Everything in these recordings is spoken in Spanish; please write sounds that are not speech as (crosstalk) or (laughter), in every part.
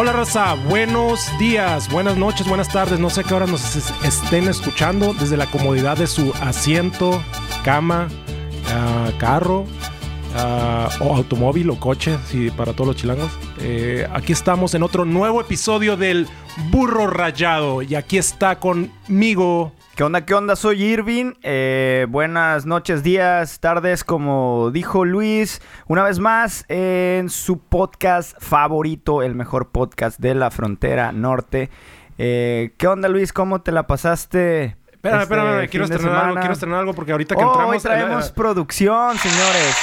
Hola raza, buenos días, buenas noches, buenas tardes, no sé qué hora nos estén escuchando desde la comodidad de su asiento, cama, uh, carro uh, o automóvil o coche, sí, para todos los chilangos. Eh, aquí estamos en otro nuevo episodio del Burro Rayado. Y aquí está conmigo ¿Qué onda? ¿Qué onda? Soy Irving. Eh, buenas noches, días, tardes, como dijo Luis. Una vez más en su podcast favorito, el mejor podcast de la frontera norte. Eh, ¿Qué onda, Luis? ¿Cómo te la pasaste? Espérame, este espérame, quiero estrenar, algo, quiero estrenar algo porque ahorita que oh, entramos... Hoy traemos producción, señores.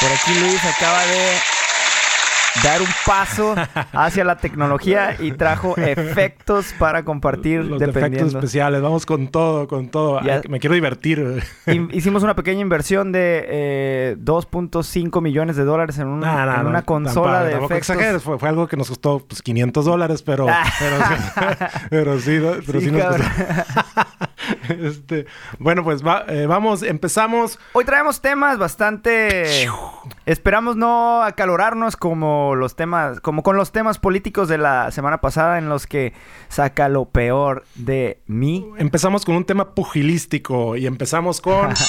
Por aquí Luis acaba de dar un paso hacia la tecnología y trajo efectos para compartir los efectos especiales. Vamos con todo, con todo. me quiero divertir. Hicimos una pequeña inversión de 2.5 eh, millones de dólares en una, consola de efectos. Fue, algo que nos costó pues, 500 dólares, pero, pero, sí, (laughs) pero sí, nos costó. (laughs) este, bueno, pues eh, vamos, empezamos. Hoy traemos temas bastante... Esperamos no acalorarnos como los temas, como con los temas políticos de la semana pasada en los que saca lo peor de mí. Empezamos con un tema pugilístico y empezamos con (laughs)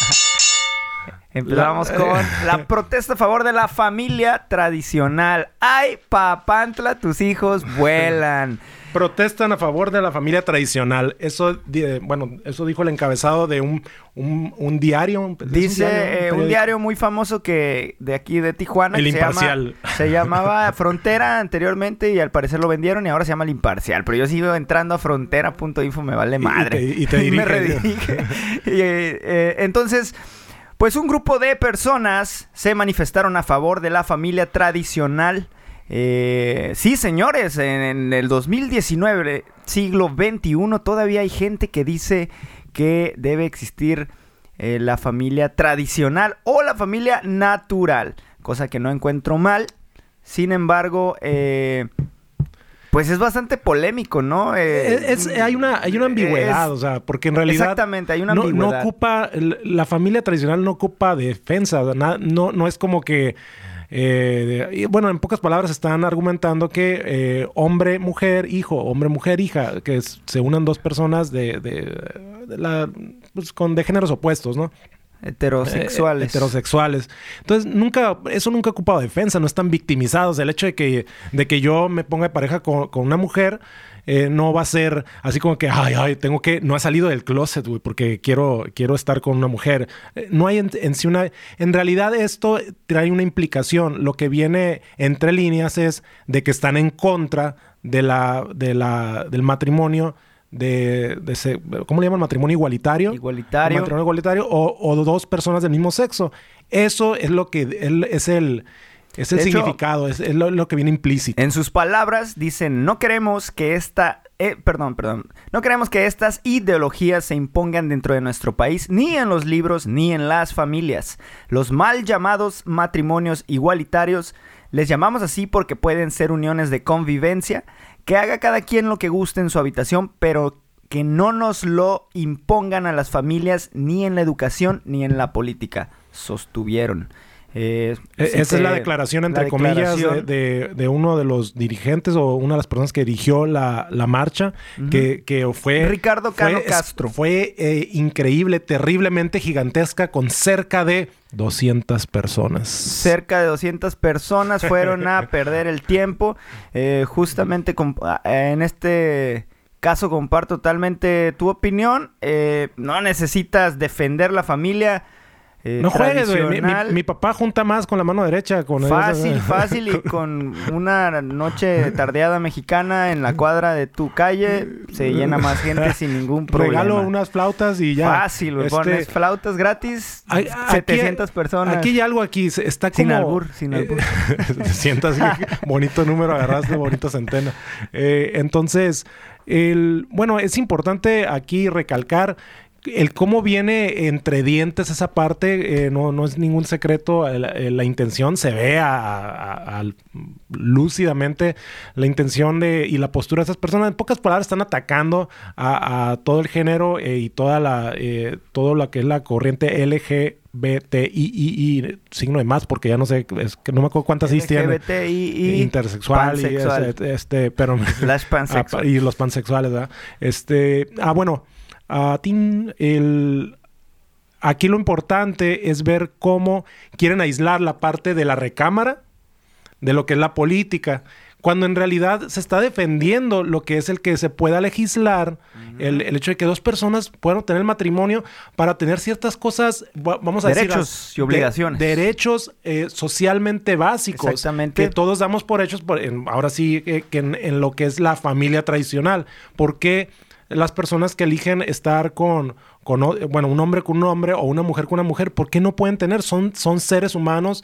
Empezamos con (laughs) la protesta a favor de la familia tradicional. ¡Ay, papantla, tus hijos vuelan! Protestan a favor de la familia tradicional. Eso, bueno, eso dijo el encabezado de un, un, diario. Dice un diario, muy famoso que de aquí de Tijuana. El Imparcial. Se, llamaba (laughs) Frontera anteriormente y al parecer lo vendieron y ahora se llama El Imparcial. Pero yo sigo entrando a frontera.info, me vale madre. Y te, (laughs) me redirige. (laughs) Eh, eh, entonces... Pues un grupo de personas se manifestaron a favor de la familia tradicional eh, sí, señores, en, el 2019, siglo XXI, todavía hay gente que dice que debe existir eh, la familia tradicional o la familia natural, cosa que no encuentro mal. Sin embargo, eh, pues es bastante polémico, ¿no? Eh, hay, una, hay una ambigüedad, o sea, porque en realidad... Exactamente, hay una ambigüedad. No, ocupa, la familia tradicional no ocupa defensa, no, no es como que eh, y bueno, en pocas palabras están argumentando que eh, hombre, mujer, hijo, hombre, mujer, hija, que se unan dos personas de, de, la, pues, con, de géneros opuestos, ¿no? Heterosexuales. Eh, heterosexuales. Entonces, nunca, eso nunca ha ocupado defensa, no están victimizados. El hecho de que, de que yo me ponga de pareja con, con una mujer eh, no va a ser así como que, ay, ay, tengo que, no ha salido del closet, güey, porque quiero, quiero estar con una mujer. Eh, no hay en, sí una, en realidad esto trae una implicación. Lo que viene entre líneas es de que están en contra de la, de la, del matrimonio de, ese, ¿cómo le llaman? Matrimonio igualitario. Igualitario. Matrimonio igualitario o, o, dos personas del mismo sexo. Eso es lo que es el, es el significado, es, lo, que viene implícito. En sus palabras dicen, no queremos que esta, eh, perdón, perdón, no queremos que estas ideologías se impongan dentro de nuestro país, ni en los libros, ni en las familias. Los mal llamados matrimonios igualitarios, les llamamos así porque pueden ser uniones de convivencia, que haga cada quien lo que guste en su habitación, pero que no nos lo impongan a las familias, ni en la educación, ni en la política, sostuvieron. Eh, esa es la declaración, entre comillas, de, uno de los dirigentes o una de las personas que dirigió la, marcha, que, fue... Ricardo Cano Castro. Fue eh, increíble, terriblemente gigantesca, con cerca de 200 personas. Cerca de 200 personas fueron a (laughs) perder el tiempo. Eh, justamente en este caso comparto totalmente tu opinión. no necesitas defender la familia eh, no juegues, güey. Mi, papá junta más con la mano derecha. Con fácil, (laughs) fácil. Y con una noche tardeada mexicana en la cuadra de tu calle, se llena más gente sin ningún (laughs) problema. Regalo unas flautas y ya. Fácil, güey. Este, pones flautas gratis, 700 personas. Aquí hay algo aquí. Está como... Sin albur, sin albur. (laughs) sientas bonito número, agarraste bonita centena. Eh, entonces, el, bueno, es importante aquí recalcar el cómo viene entre dientes esa parte, eh, no, no es ningún secreto. La, intención se ve a, lúcidamente la intención de, y la postura de esas personas. En pocas palabras, están atacando a, todo el género eh, y toda la, eh, todo lo que es la corriente LGBTI, signo de más, porque ya no sé, es que no me acuerdo cuántas is tiene. Intersexual y este, pero. (laughs) y los pansexuales, ¿verdad? Este, ah, bueno el, aquí lo importante es ver cómo quieren aislar la parte de la recámara de lo que es la política, cuando en realidad se está defendiendo lo que es el que se pueda legislar, el, hecho de que dos personas puedan tener matrimonio para tener ciertas cosas, vamos a decir... Derechos y obligaciones. derechos eh, socialmente básicos. Exactamente. Que todos damos por hechos, ahora sí, eh, que en, en, lo que es la familia tradicional. Porque las personas que eligen estar con, bueno, un hombre con un hombre o una mujer con una mujer, ¿por qué no pueden tener? Son, son seres humanos.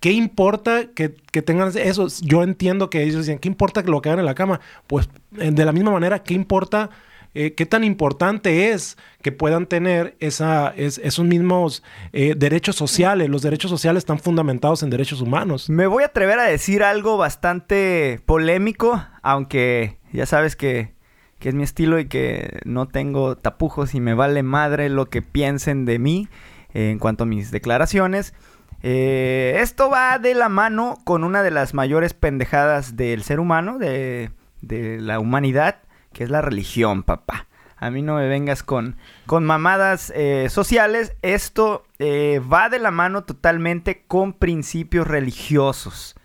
¿Qué importa que, tengan eso? Yo entiendo que ellos dicen, ¿qué importa que lo que hagan en la cama? Pues eh, de la misma manera, ¿qué importa? Eh, ¿Qué tan importante es que puedan tener esa, esos mismos eh, derechos sociales? Los derechos sociales están fundamentados en derechos humanos. Me voy a atrever a decir algo bastante polémico, aunque ya sabes que que es mi estilo y que no tengo tapujos y me vale madre lo que piensen de mí eh, en cuanto a mis declaraciones. Eh, esto va de la mano con una de las mayores pendejadas del ser humano, de, la humanidad, que es la religión, papá. A mí no me vengas con, con mamadas eh, sociales. Esto va de la mano totalmente con principios religiosos.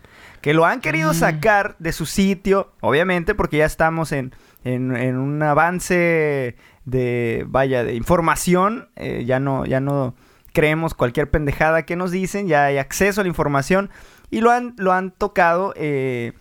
Que lo han querido mm. sacar de su sitio, obviamente, porque ya estamos en, en, un avance de, vaya, de información, eh, ya, no, ya no creemos cualquier pendejada que nos dicen, ya hay acceso a la información y lo han, lo han tocado, eh,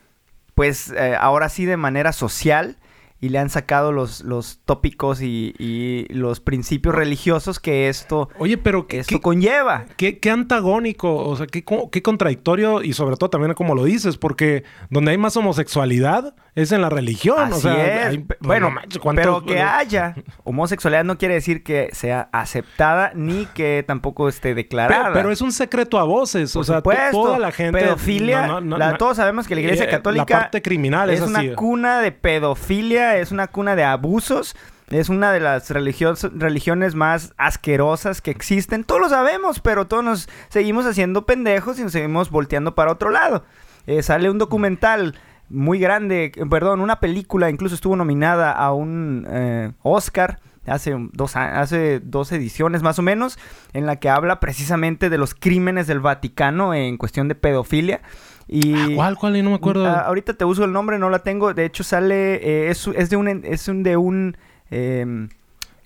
pues eh, ahora sí de manera social y le han sacado los, los tópicos y, los principios religiosos que esto, Oye, pero esto conlleva. Qué, qué, antagónico, o sea, qué, qué, contradictorio y sobre todo también como lo dices, porque donde hay más homosexualidad es en la religión. o sea, bueno, pero que haya homosexualidad no quiere decir que sea aceptada ni que tampoco esté declarada. Pero, es un secreto a voces, o sea, toda la gente... Pedofilia, todos sabemos que la iglesia católica... La parte criminal es, es una cuna de pedofilia es una cuna de abusos. Es una de las religiones más asquerosas que existen. Todos lo sabemos, pero todos nos seguimos haciendo pendejos y nos seguimos volteando para otro lado. Eh, sale un documental muy grande, perdón, una película, incluso estuvo nominada a un eh, Oscar hace dos, hace dos ediciones más o menos, en la que habla precisamente de los crímenes del Vaticano en cuestión de pedofilia. Y, ah, ¿Cuál? ¿Cuál? No me acuerdo. Ah, ahorita te uso el nombre, no la tengo. De hecho, sale. Eh, es, de un. Es un de un. Eh,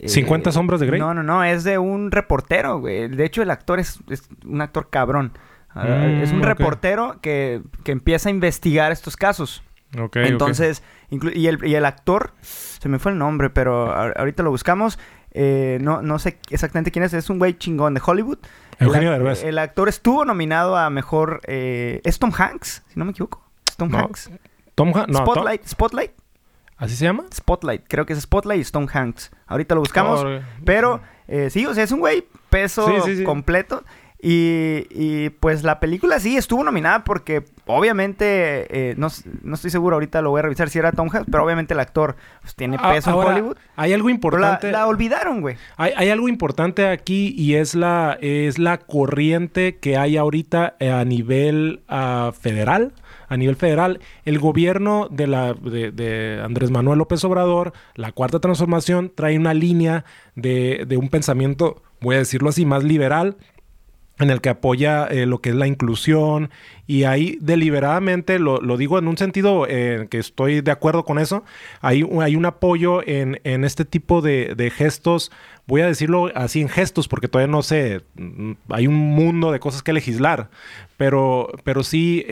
¿50 sombras de Grey? No, no, no. Es de un reportero, güey. De hecho, el actor es, un actor cabrón. Mm, es un reportero que, que, empieza a investigar estos casos. Ok. Entonces, y, el, y el actor. Se me fue el nombre, pero ahorita lo buscamos. Eh, no, no sé exactamente quién es. Es un güey chingón de Hollywood. Eugenio Derbez. El actor estuvo nominado a mejor. Eh, ¿Es Tom Hanks? Si no me equivoco. ¿Es Tom Hanks? Tom Hanks. No, Spotlight. Spotlight. ¿Así se llama? Spotlight. Creo que es Spotlight y Tom Hanks. Ahorita lo buscamos. pero eh, sí, o sea, es un güey peso completo. Y, pues la película sí estuvo nominada porque obviamente, eh, no, estoy seguro, ahorita lo voy a revisar si era Tom Hanks, pero obviamente el actor pues, tiene ah, peso en Hollywood. Hay algo importante. La, olvidaron, güey. Hay, algo importante aquí y es la, es la corriente que hay ahorita a nivel ah, federal a nivel federal, el gobierno de, la, de, Andrés Manuel López Obrador, la cuarta transformación, trae una línea de, de, un pensamiento, voy a decirlo así, más liberal, en el que apoya eh, lo que es la inclusión y ahí deliberadamente, lo, digo en un sentido eh, que estoy de acuerdo con eso, hay, hay un apoyo en, este tipo de, gestos, voy a decirlo así en gestos porque todavía no sé, mm, hay un mundo de cosas que legislar, pero, pero sí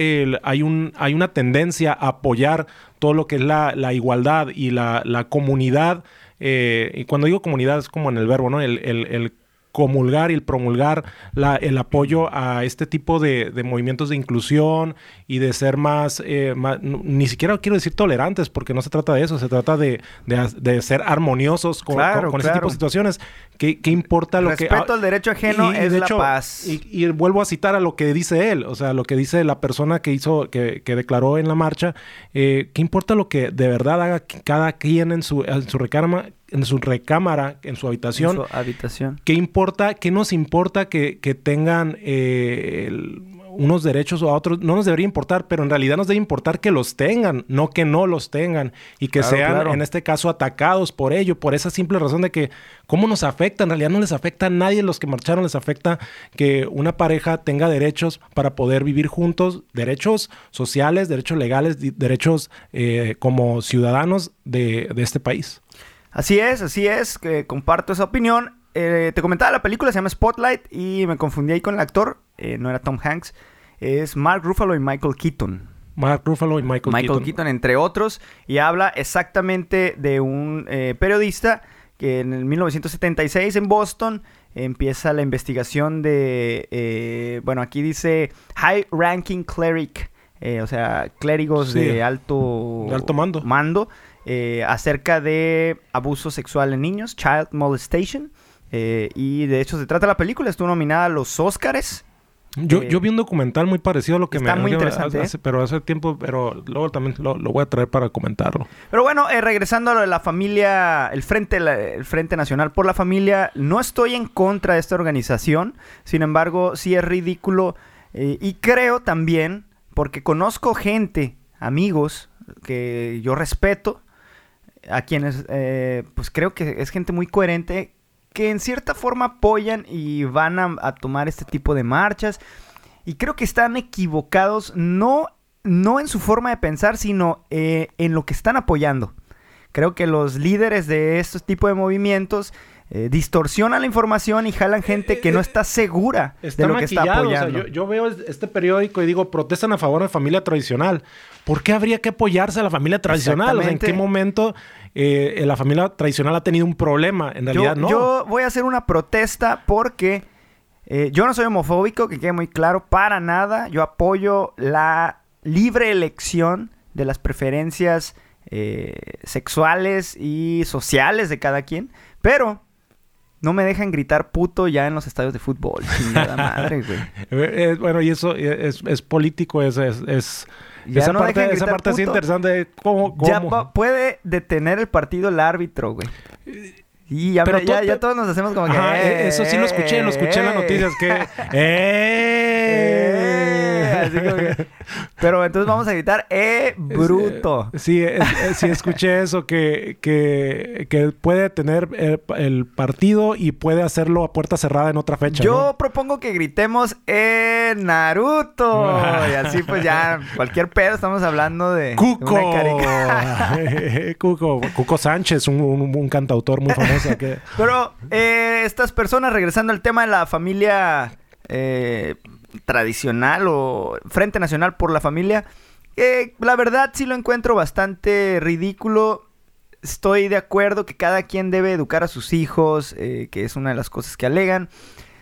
hay, un, hay una tendencia a apoyar todo lo que es la, igualdad y la, comunidad, eh, y cuando digo comunidad es como en el verbo, ¿no? el comulgar y el promulgar la, el apoyo a este tipo de, de, movimientos de inclusión y de ser más, eh, más, ni siquiera quiero decir tolerantes, porque no se trata de eso, se trata de, de, de ser armoniosos con, Claro, con, con ese claro. tipo de situaciones. ¿Qué, qué importa lo que... Respeto al derecho ajeno y, es de la hecho, paz. Y, y vuelvo a citar a lo que dice él, o sea, lo que dice la persona que hizo, que, que declaró en la marcha. Eh, ¿Qué importa lo que de verdad haga cada quien en su, en su recámara, en su recámara, en su habitación? En su habitación. ¿Qué importa, qué nos importa que, que tengan eh, el- unos derechos o a otros? No nos debería importar, pero en realidad nos debe importar que los tengan, no que no los tengan y que Claro, sean, claro. en este caso, atacados por ello, por esa simple razón de que, ¿cómo nos afecta? En realidad no les afecta a nadie, los que marcharon les afecta que una pareja tenga derechos para poder vivir juntos, derechos sociales, derechos legales, derechos eh, como ciudadanos de, de este país. Así es, así es, que comparto esa opinión. Eh, te comentaba la película, se llama Spotlight y me confundí ahí con el actor, eh, no era Tom Hanks, es Mark Ruffalo y Michael Keaton. Mark Ruffalo y Michael, Michael Keaton. Keaton, entre otros, y habla exactamente de un eh, periodista que en el 1976 en Boston empieza la investigación de, eh, bueno, aquí dice High Ranking Cleric, eh, o sea, clérigos Sí. de alto, De alto mando. Eh, acerca de abuso sexual en niños, child molestation. eh, y de hecho se trata la película, estuvo nominada a los Oscars. Yo, Eh, yo vi un documental muy parecido a lo que está me muy interesante, hace- pero hace tiempo, pero luego también lo, lo voy a traer para comentarlo. Pero bueno, eh, regresando a lo de la familia, el Frente, la- el Frente Nacional por la Familia, no estoy en contra de esta organización, sin embargo, sí es ridículo eh, y creo también, porque conozco gente, amigos, que yo respeto, a quienes, eh, pues creo que es gente muy coherente, que en cierta forma apoyan y van a, tomar este tipo de marchas. Y creo que están equivocados, no, no en su forma de pensar, sino eh, en lo que están apoyando. Creo que los líderes de estos tipos de movimientos eh, distorsionan la información y jalan gente que no está segura de lo que está maquillado, o sea, apoyando. yo, yo veo es- este periódico y digo, protestan a favor de la familia tradicional. ¿Por qué habría que apoyarse a la familia tradicional? O sea, ¿en qué momento eh, la familia tradicional ha tenido un problema? En realidad yo, no. yo voy a hacer una protesta porque eh, yo no soy homofóbico, que quede muy claro, para nada. Yo apoyo la libre elección de las preferencias eh, sexuales y sociales de cada quien, pero no me dejan gritar puto ya en los estadios de fútbol. (laughs) Chingada madre, güey. Eh, eh, bueno, y eso es, es político, es... es, es- Ya esa no parte, esa parte es interesante. de ¿Cómo, Ya cómo? puede detener el partido el árbitro, güey. Y ya, Pero me- ya, ya todos nos hacemos como que... Ajá, eh, "Eh, eso sí lo escuché, lo escuché en las eh". noticias que... (laughs) Eh, ¡Eh! Así como que- Pero entonces vamos a gritar, ¡eh, bruto! Sí, es- es- sí escuché (laughs) eso, que, que, que puede tener el, el partido y puede hacerlo a puerta cerrada en otra fecha. Yo ¿no? propongo que gritemos, ¡eh, Naruto! (laughs) Y así pues ya, cualquier pedo estamos hablando de... de ¡Cuco! carica- (laughs) Cuco! Cuco Sánchez, un, un- un cantautor muy famoso. Que... Pero eh, estas personas, regresando al tema de la familia eh, tradicional o Frente Nacional por la Familia, eh, la verdad sí lo encuentro bastante ridículo. Estoy de acuerdo que cada quien debe educar a sus hijos, eh, que es una de las cosas que alegan.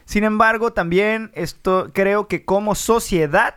Sin embargo, también esto creo que como sociedad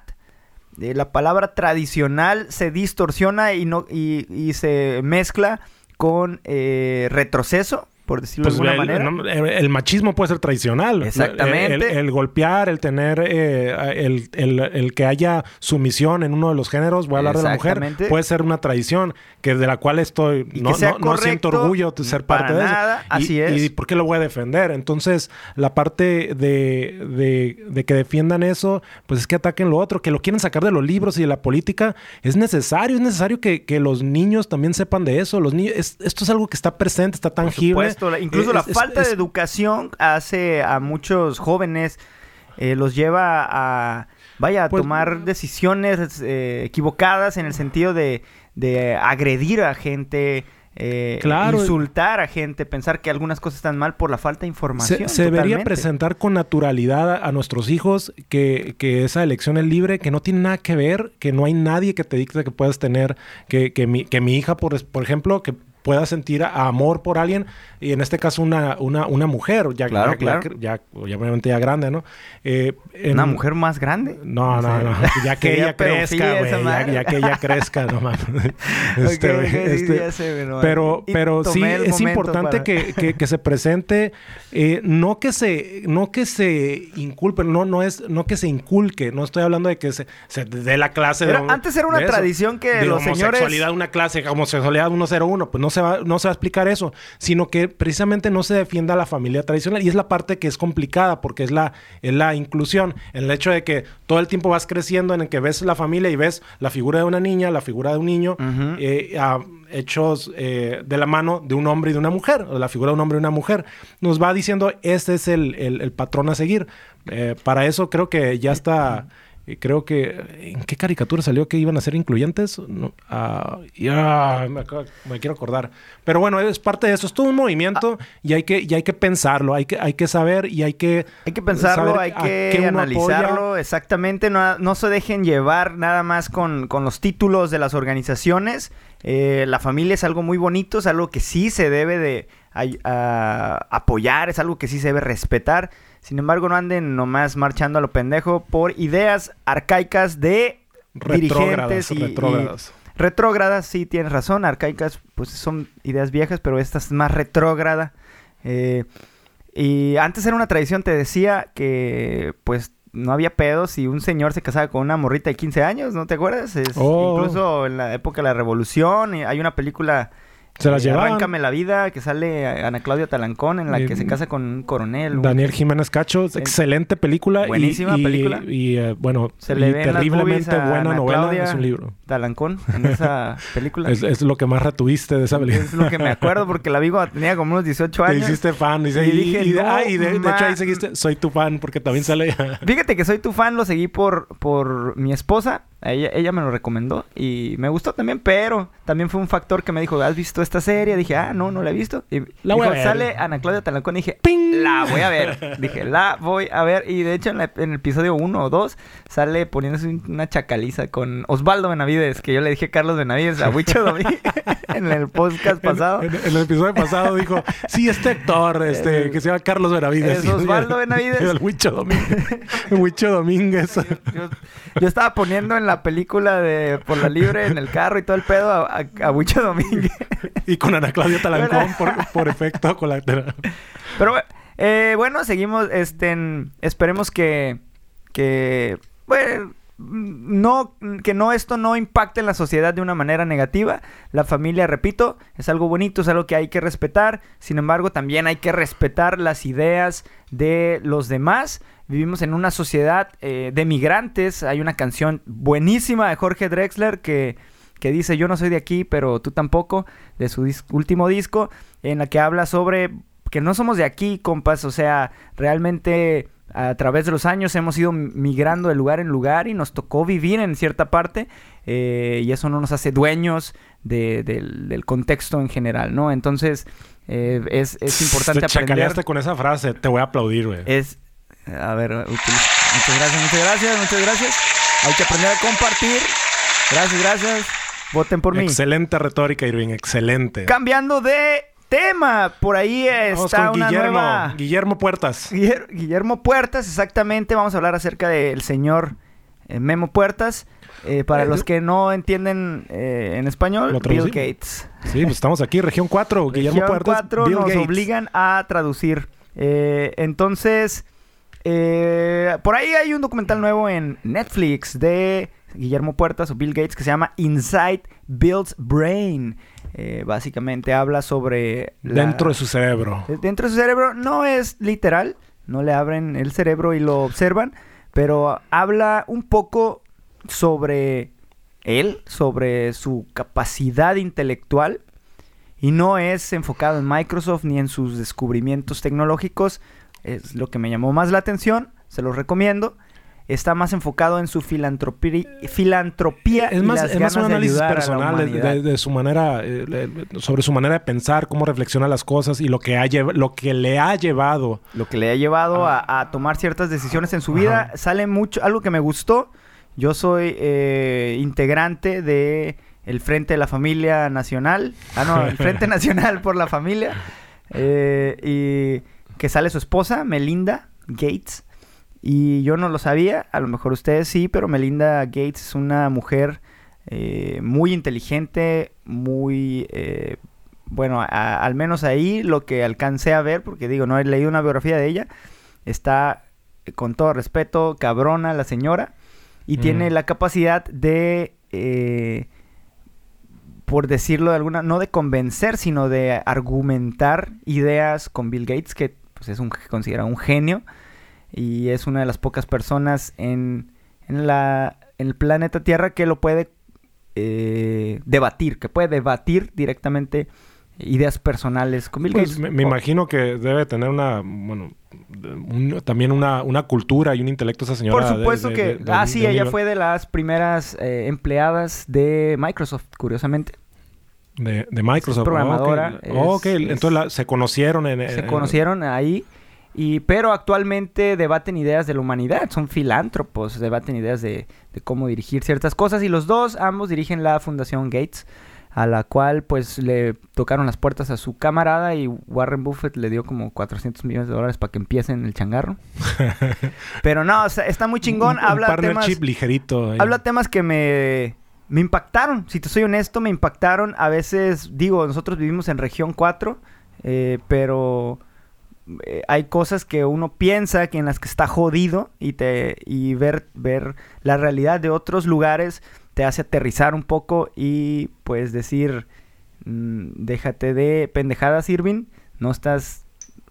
eh, la palabra tradicional se distorsiona y no y, y se mezcla con retroceso, por decirlo Pues de el, alguna manera. el- el machismo puede ser tradicional. Exactamente. El, el golpear, el tener, eh, el, el- el que haya sumisión en uno de los géneros, voy a hablar de la mujer, puede ser una tradición que de la cual estoy, no, no- no siento orgullo de ser para parte de eso. nada, Y- así es. ¿Y por qué lo voy a defender? Entonces, la parte de, de- de que defiendan eso, pues es que ataquen lo otro, que lo quieren sacar de los libros y de la política, es necesario, es necesario que, que los niños también sepan de eso. Los niños, es- esto es algo que está presente, está tangible. Supuesto, la- incluso la Es- es- falta es- de educación hace a muchos jóvenes, eh, los lleva a, vaya, a Pues- tomar decisiones eh, equivocadas en el sentido de, de agredir a gente, eh, Claro. insultar a gente, pensar que algunas cosas están mal por la falta de información. Se, se debería presentar con naturalidad a, a nuestros hijos que, que esa elección es libre, que no tiene nada que ver, que no hay nadie que te dicte que puedes tener, que, que, mi, que mi hija, por, por ejemplo, que pueda sentir amor por alguien, y en este caso una, una, una mujer, ya, Claro, ya, claro. ya, ya- obviamente ya grande, ¿no? Eh, en- ¿Una mujer más grande? No, no, no. (laughs) Ya que (laughs) ella crezca, güey. Ya, ya que ella crezca, no mames. (laughs) Este, Ok, güey, ok, sí, este, sé, pero, pero sí es importante para- que, que- que se presente, eh, no que se, no que se inculpe, no, no es, no que se inculque. No estoy hablando de que se, se dé la clase Era- de antes era una eso. tradición que de los señores- homosexualidad, una clase, homosexualidad 101, pues no se va, no se va a explicar eso, sino que precisamente no se defienda la familia tradicional y es la parte que es complicada porque es la, es la inclusión, el hecho de que todo el tiempo vas creciendo en el que ves la familia y ves la figura de una niña, la figura de un niño, eh, hechos eh, de la mano de un hombre y de una mujer, o la figura de un hombre y una mujer. Nos va diciendo, este es el, el- el patrón a seguir. Eh, para eso creo que ya está... Creo que... ¿En qué caricatura salió que iban a ser incluyentes? No, ah, ya, me, acabo- me quiero acordar. Pero bueno, es parte de eso. Es todo un movimiento y, hay que, y hay que pensarlo. Hay que, hay que saber y hay que... Hay que pensarlo, hay que analizarlo apoya. exactamente. No, no se dejen llevar nada más con, con los títulos de las organizaciones. Eh, la familia es algo muy bonito, es algo que sí se debe de a- apoyar, es algo que sí se debe respetar. Sin embargo, no anden nomás marchando a lo pendejo por ideas arcaicas de dirigentes y, y- retrógradas. sí, tienes razón. Arcaicas, pues son ideas viejas, pero esta es más retrógrada. Eh, y antes era una tradición, te decía, que pues no había pedos si un señor se casaba con una morrita de 15 años, ¿no te acuerdas? Es- Oh. Incluso en la época de la revolución, hay una película... Se las eh, llevaban. Arráncame la vida, que sale Ana Claudia Talancón, en la Eh, que se casa con un coronel. Daniel Jiménez Cacho, En- excelente película. y- Buenísima y, película. Y, eh, bueno, Se y le las terriblemente buena Ana novela. Claudia. Es un libro. Talancón en esa (laughs) película. Es, es lo que más retuviste de esa película. Es lo que me acuerdo porque la vi cuando tenía como unos 18 Te años. hiciste fan. Y y, dije, y de, no, ah, y de, de hecho ahí seguiste, soy tu fan porque también sale. Fíjate que soy tu fan, lo seguí por, por mi esposa. Ella, ella me lo recomendó y me gustó también, pero también fue un factor que me dijo, ¿has visto esta serie? Dije, ah, no, no la he visto. Y La dijo, voy a ver. sale Ana Claudia Talancón y dije, ¡Ping! la voy a ver. (laughs) dije, la voy a ver. Y de hecho en, la- en el episodio 1 o 2 sale poniéndose un- una chacaliza con Osvaldo Benavides, que yo le dije Carlos Benavides a Huicho Domínguez (laughs) en el podcast pasado. En, en el episodio pasado dijo, sí, este actor, este, que se llama Carlos Benavides. es Osvaldo (laughs) Benavides. El Huicho Domínguez. Huicho Domínguez. Yo, yo estaba poniendo en la película de Por la Libre en el carro y todo el pedo a, a, a Domínguez. y con Ana Claudia Talancón por, por efecto colateral. Pero eh, bueno, seguimos. Este, en- esperemos que. que bueno, no, que no esto no impacte en la sociedad de una manera negativa. La familia, repito, es algo bonito, es algo que hay que respetar. Sin embargo, también hay que respetar las ideas de los demás. Vivimos en una sociedad eh, de migrantes. Hay una canción buenísima de Jorge Drexler que, que dice Yo no soy de aquí, pero tú tampoco, de su dis- último disco, en la que habla sobre que no somos de aquí, compas. O sea, realmente a través de los años hemos ido migrando de lugar en lugar y nos tocó vivir en cierta parte eh, y eso no nos hace dueños de- del, del contexto en general, ¿no? Entonces eh, es, es importante Te aprender. con esa frase. Te voy a aplaudir, güey. Es, a ver, utiliza- muchas gracias, muchas gracias, muchas gracias. Hay que aprender a compartir. Gracias, gracias. Voten por mí. Excelente retórica, Irving. Excelente. Cambiando de tema, por ahí Vamos está con una Guillermo. nueva... Guillermo Puertas. Guiller- Guillermo Puertas, exactamente. Vamos a hablar acerca del señor eh, Memo Puertas. Eh, para Eh, los que no entienden eh, en español, ¿Lo Bill? Gates. Sí, pues estamos aquí, región 4. Guillermo Región Puertas. 4 Bill nos Gates. obligan a traducir. Eh, entonces, eh, por ahí hay un documental nuevo en Netflix de Guillermo Puertas o Bill Gates que se llama Inside Bill's Brain. Eh, básicamente habla sobre... la- Dentro de su cerebro. Dentro de su cerebro no es literal, no le abren el cerebro y lo observan, pero habla un poco sobre él, sobre su capacidad intelectual y no es enfocado en Microsoft ni en sus descubrimientos tecnológicos, es lo que me llamó más la atención, se los recomiendo. Está más enfocado en su filantropía, filantropía Es y más, las es más un ganas de análisis personal de, de- de su manera, eh, le- sobre su manera de pensar, cómo reflexiona las cosas y lo que, ha lo que le ha llevado. lo que le ha llevado a, a tomar ciertas decisiones en su vida. Sale mucho, algo que me gustó. Yo soy eh, integrante de el Frente de la Familia Nacional. Ah, no, el Frente (laughs) Nacional por la Familia. Eh, y que sale su esposa, Melinda Gates. Y yo no lo sabía, a lo mejor ustedes sí, pero Melinda Gates es una mujer eh, muy inteligente, muy... Eh, bueno, al menos ahí lo que alcancé a ver, porque digo, no he leído una biografía de ella, está, con todo respeto, cabrona la señora, y tiene la capacidad de por decirlo de alguna, no de convencer, sino de argumentar ideas con Bill Gates, que pues, es un considera un genio y es una de las pocas personas en, en, la, en el planeta Tierra que lo puede eh, debatir, que puede debatir directamente ideas personales con Bill pues, Gates. Me, imagino que debe tener una, bueno, también una, una, cultura y un intelecto esa señora. Por supuesto que, ah, sí, ella fue de las primeras eh, empleadas de Microsoft, curiosamente. De, Microsoft. programadora. Oh, ok, entonces se conocieron en... Se conocieron ahí. Y, pero actualmente debaten ideas de la humanidad, son filántropos, debaten ideas de, de, cómo dirigir ciertas cosas y los dos, ambos dirigen la Fundación Gates a la cual pues le tocaron las puertas a su camarada y Warren Buffett le dio como 400 millones de dólares para que empiecen el changarro. (laughs) Pero no, está muy chingón. habla temas, ligerito. Habla temas que me, me impactaron. Si te soy honesto, me impactaron. A veces, digo, nosotros vivimos en región 4, eh, pero eh, hay cosas que uno piensa que en las que está jodido y, te, y ver, ver la realidad de otros lugares te hace aterrizar un poco y pues decir, mm, déjate de pendejadas, Irving, no estás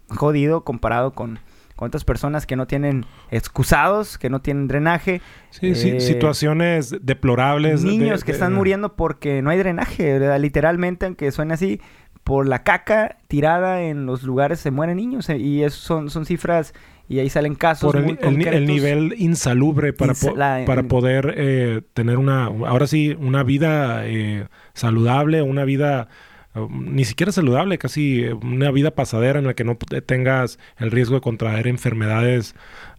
jodido comparado con, otras personas que no tienen excusados, que no tienen drenaje. Sí, sí, eh, situaciones deplorables. Niños que están muriendo porque no hay drenaje, literalmente, aunque suene así, por la caca tirada en los lugares se mueren niños eh, y eso son, son cifras y ahí salen casos por el, el, nivel insalubre para, para poder eh, tener una ahora sí una vida eh, saludable una vida ni siquiera saludable casi una vida pasadera en la que no tengas el riesgo de contraer enfermedades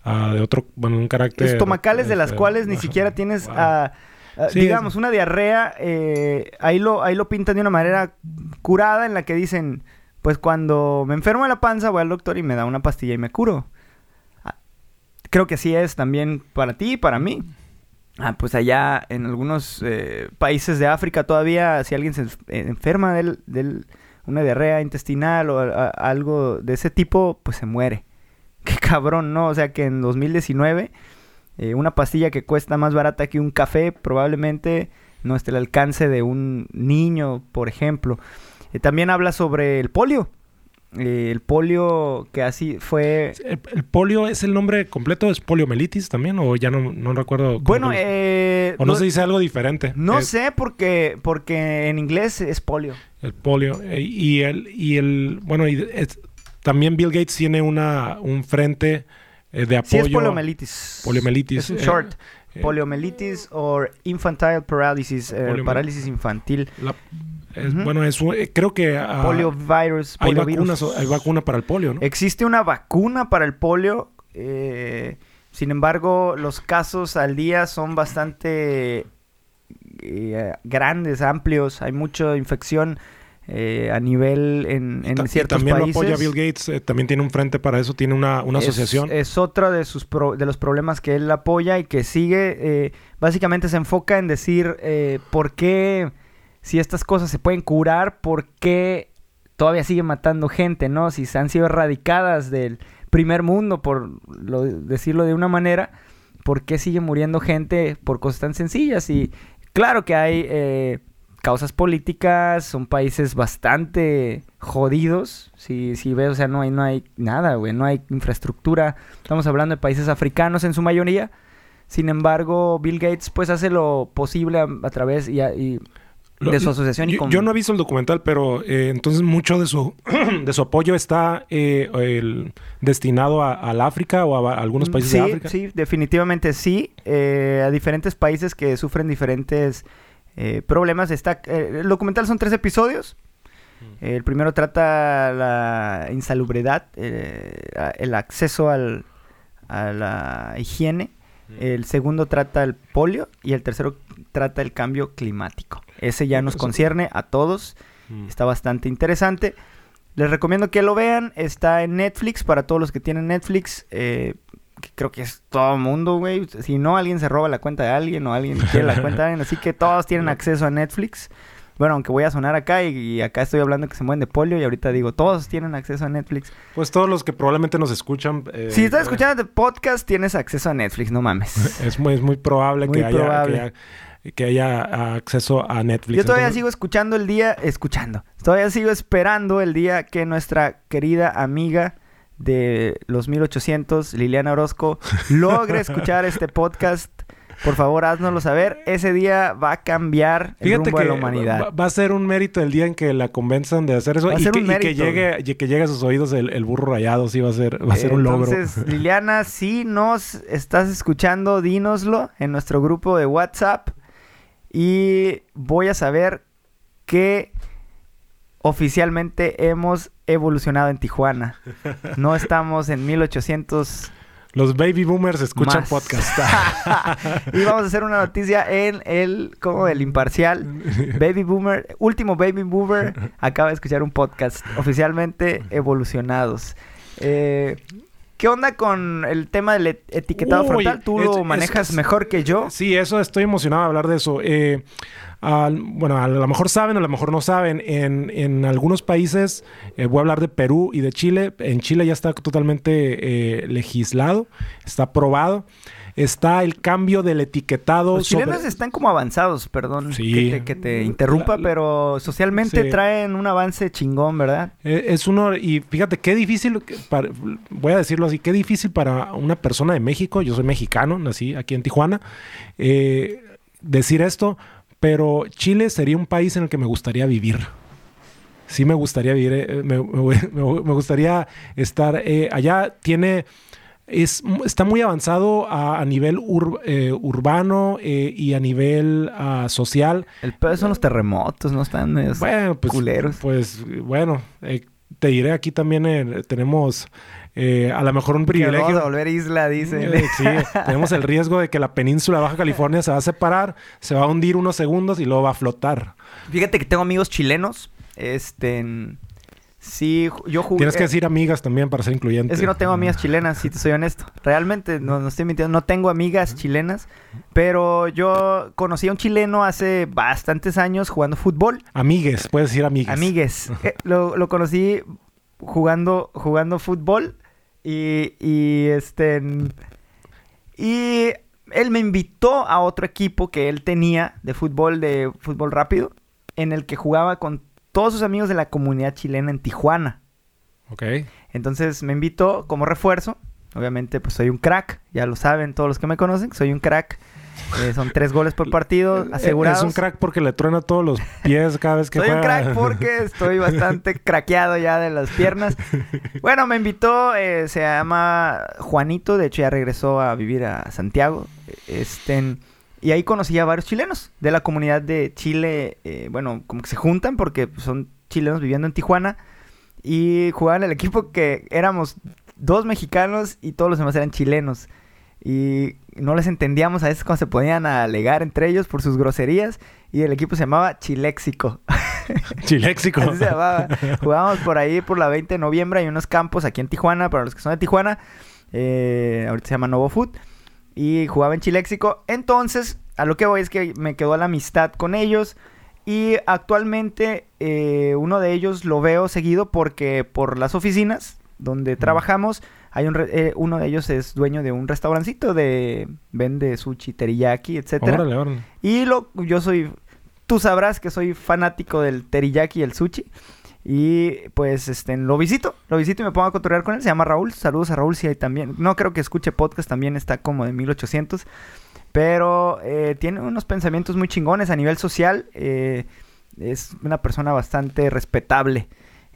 uh, de otro bueno un carácter estomacales de las este, cuales ni siquiera tienes uh, digamos una diarrea eh, ahí lo ahí lo pintan de una manera curada en la que dicen pues cuando me enfermo de la panza voy al doctor y me da una pastilla y me curo creo que así es también para ti y para mí. Ah, pues allá en algunos eh, países de África todavía si alguien se eh, enferma de una diarrea intestinal o algo de ese tipo, pues se muere. (laughs) Qué cabrón, ¿no? O sea que en 2019 eh, una pastilla que cuesta más barata que un café probablemente no esté al alcance de un niño, por ejemplo. también habla sobre el polio. Eh, el polio que así fue... ¿El, polio es el nombre completo? ¿Es poliomelitis también? ¿O ya no, no recuerdo? Bueno, eh, ¿O no, se dice algo diferente? No sé porque, porque en inglés es polio. El polio. Eh, y el... Y el bueno, y también Bill Gates tiene una, un frente de apoyo... Sí, es poliomelitis. Poliomelitis. Es un short. Poliomelitis o infantile paralysis, parálisis infantil. Bueno, es, eh, creo que... Uh, Poliovirus. Hay, vacunas, hay vacuna para el polio, ¿no? Existe una vacuna para el polio. Eh, sin embargo, los casos al día son bastante eh, grandes, amplios. Hay mucha infección a nivel en, en ciertos también países. También apoya Bill Gates. también tiene un frente para eso. Tiene una, asociación. Es otra de, sus de los problemas que él apoya y que sigue. básicamente se enfoca en decir por qué si estas cosas se pueden curar, ¿por qué todavía sigue matando gente, no? Si se han sido erradicadas del primer mundo, por decirlo de una manera, ¿por qué sigue muriendo gente por cosas tan sencillas? Y claro que hay eh, causas políticas, son países bastante jodidos. Si, si ves, o sea, no hay, no hay nada, güey, no hay infraestructura. Estamos hablando de países africanos en su mayoría. Sin embargo, Bill Gates pues hace lo posible a, través y de su asociación. Y yo, no he visto el documental, pero eh, entonces mucho de su, (clears throat) de su apoyo está eh, destinado al África o a, algunos países de África. Sí, definitivamente sí. Eh, a diferentes países que sufren diferentes problemas. Está, el documental son tres episodios. Mm. El primero trata la insalubridad, el acceso al, a la higiene. Mm. El segundo trata el polio y el tercero trata el cambio climático. Ese ya nos concierne a todos. Mm. Está bastante interesante. Les recomiendo que lo vean. Está en Netflix para todos los que tienen Netflix. Eh, que creo que es todo el mundo, güey. Si no, alguien se roba la cuenta de alguien o alguien (laughs) quiere la cuenta de alguien. Así que todos tienen acceso a Netflix. Bueno, aunque voy a sonar acá y, y acá estoy hablando que se mueven de polio y ahorita digo, todos tienen acceso a Netflix. Pues todos los que probablemente nos escuchan. eh, Si estás escuchando el podcast, tienes acceso a Netflix, no mames. (laughs) Es muy, es muy probable, Muy que, haya, que haya- que haya acceso a Netflix. Yo todavía Entonces, sigo escuchando el día, escuchando. Todavía sigo esperando el día que nuestra querida amiga de los 1800, Liliana Orozco, (laughs) logre escuchar este podcast. Por favor, haznoslo saber. Ese día va a cambiar el Fíjate rumbo que de la humanidad. Va, a ser un mérito el día en que la convenzan de hacer eso y, que, y que llegue, y que llegue a sus oídos el, el burro rayado. Sí, va a ser, va a ser un logro. Entonces, (laughs) Liliana, si nos estás escuchando, dínoslo en nuestro grupo de WhatsApp. Y voy a saber que oficialmente hemos evolucionado en Tijuana. No (laughs) estamos en 1800 Los baby boomers escuchan más. podcast. (laughs) y vamos a hacer una noticia en el, como el imparcial. Baby Boomer, último Baby Boomer acaba de escuchar un podcast oficialmente evolucionados. Eh, ¿Qué onda con el tema del et- etiquetado Uy, frontal? Tú es- lo manejas es- mejor que yo. Sí, eso estoy emocionado de hablar de eso. Eh, al- bueno, a lo mejor saben, a lo mejor no saben. En, en algunos países, eh, voy a hablar de Perú y de Chile. En Chile ya está totalmente eh, legislado, está aprobado. Está el cambio del etiquetado. Los chilenos sobre- están como avanzados, perdón Sí. que, te, que te interrumpa, pero socialmente Sí. traen un avance chingón, ¿verdad? Eh, es uno, y fíjate qué difícil, para- voy a decirlo así, qué difícil para una persona de México, yo soy mexicano, nací aquí en Tijuana, eh, decir esto, pero Chile sería un país en el que me gustaría vivir. Sí me gustaría vivir, eh, me, me- (laughs) me- me gustaría estar eh, allá. Tiene, es, está muy avanzado a, a nivel ur- eh, urbano eh, y a nivel ah, social. El peor son los terremotos, ¿no? Están Bueno, pues, culeros. pues bueno, eh, te diré, aquí también tenemos eh, a lo mejor un Que vamos a privilegio. volver isla, dicen. Sí, tenemos el riesgo de que la península de Baja California se va a separar, se va a hundir unos segundos y luego va a flotar. Fíjate que tengo amigos chilenos. Este. en- Sí, yo jugué. Tienes que decir amigas también para ser incluyente. Es que no tengo amigas chilenas, si te soy honesto. Realmente, no, no estoy mintiendo, no tengo amigas chilenas. Pero yo conocí a un chileno hace bastantes años jugando fútbol. Amigues, puedes decir amigues. Amigues. Eh, lo, lo conocí jugando, jugando fútbol. Y, y este. Y él me invitó a otro equipo que él tenía de fútbol, de fútbol rápido, en el que jugaba con todos sus amigos de la comunidad chilena en Tijuana. Ok. Entonces me invitó como refuerzo. Obviamente, pues soy un crack. Ya lo saben todos los que me conocen. Soy un crack. Eh, son tres goles por (laughs) partido Eh, asegurados. Es un crack porque le truena todos los pies cada vez que Soy un crack porque estoy bastante (laughs) craqueado ya de las piernas. Bueno, me invitó, eh, se llama Juanito, de hecho ya regresó a vivir a Santiago. Este, y ahí conocí a varios chilenos de la comunidad de Chile. eh, bueno, como que se juntan porque son chilenos viviendo en Tijuana. Y jugaban el equipo que éramos dos mexicanos y todos los demás eran chilenos. Y no les entendíamos a veces cuando se podían alegar entre ellos por sus groserías. Y el equipo se llamaba Chiléxico. (laughs) Chiléxico. Así se llamaba. Jugábamos por ahí por la 20 de noviembre. Hay unos campos aquí en Tijuana, para los que son de Tijuana. Eh, ahorita se llama Novo Food. Y jugaba en Chiléxico. Entonces, a lo que voy es que me quedó la amistad con ellos. Y actualmente eh, uno de ellos lo veo seguido porque por las oficinas donde trabajamos, hay un re- eh, uno de ellos es dueño de un restaurancito de vende sushi, teriyaki, etcétera. Órale, órale. Y lo, yo soy, tú sabrás que soy fanático del teriyaki y el sushi. Y pues este, lo visito, lo visito y me pongo a cotorrear con él. Se llama Raúl. Saludos a Raúl si hay también. No creo que escuche podcast, también está como de 1800. Pero eh, tiene unos pensamientos muy chingones a nivel social. eh, es una persona bastante respetable.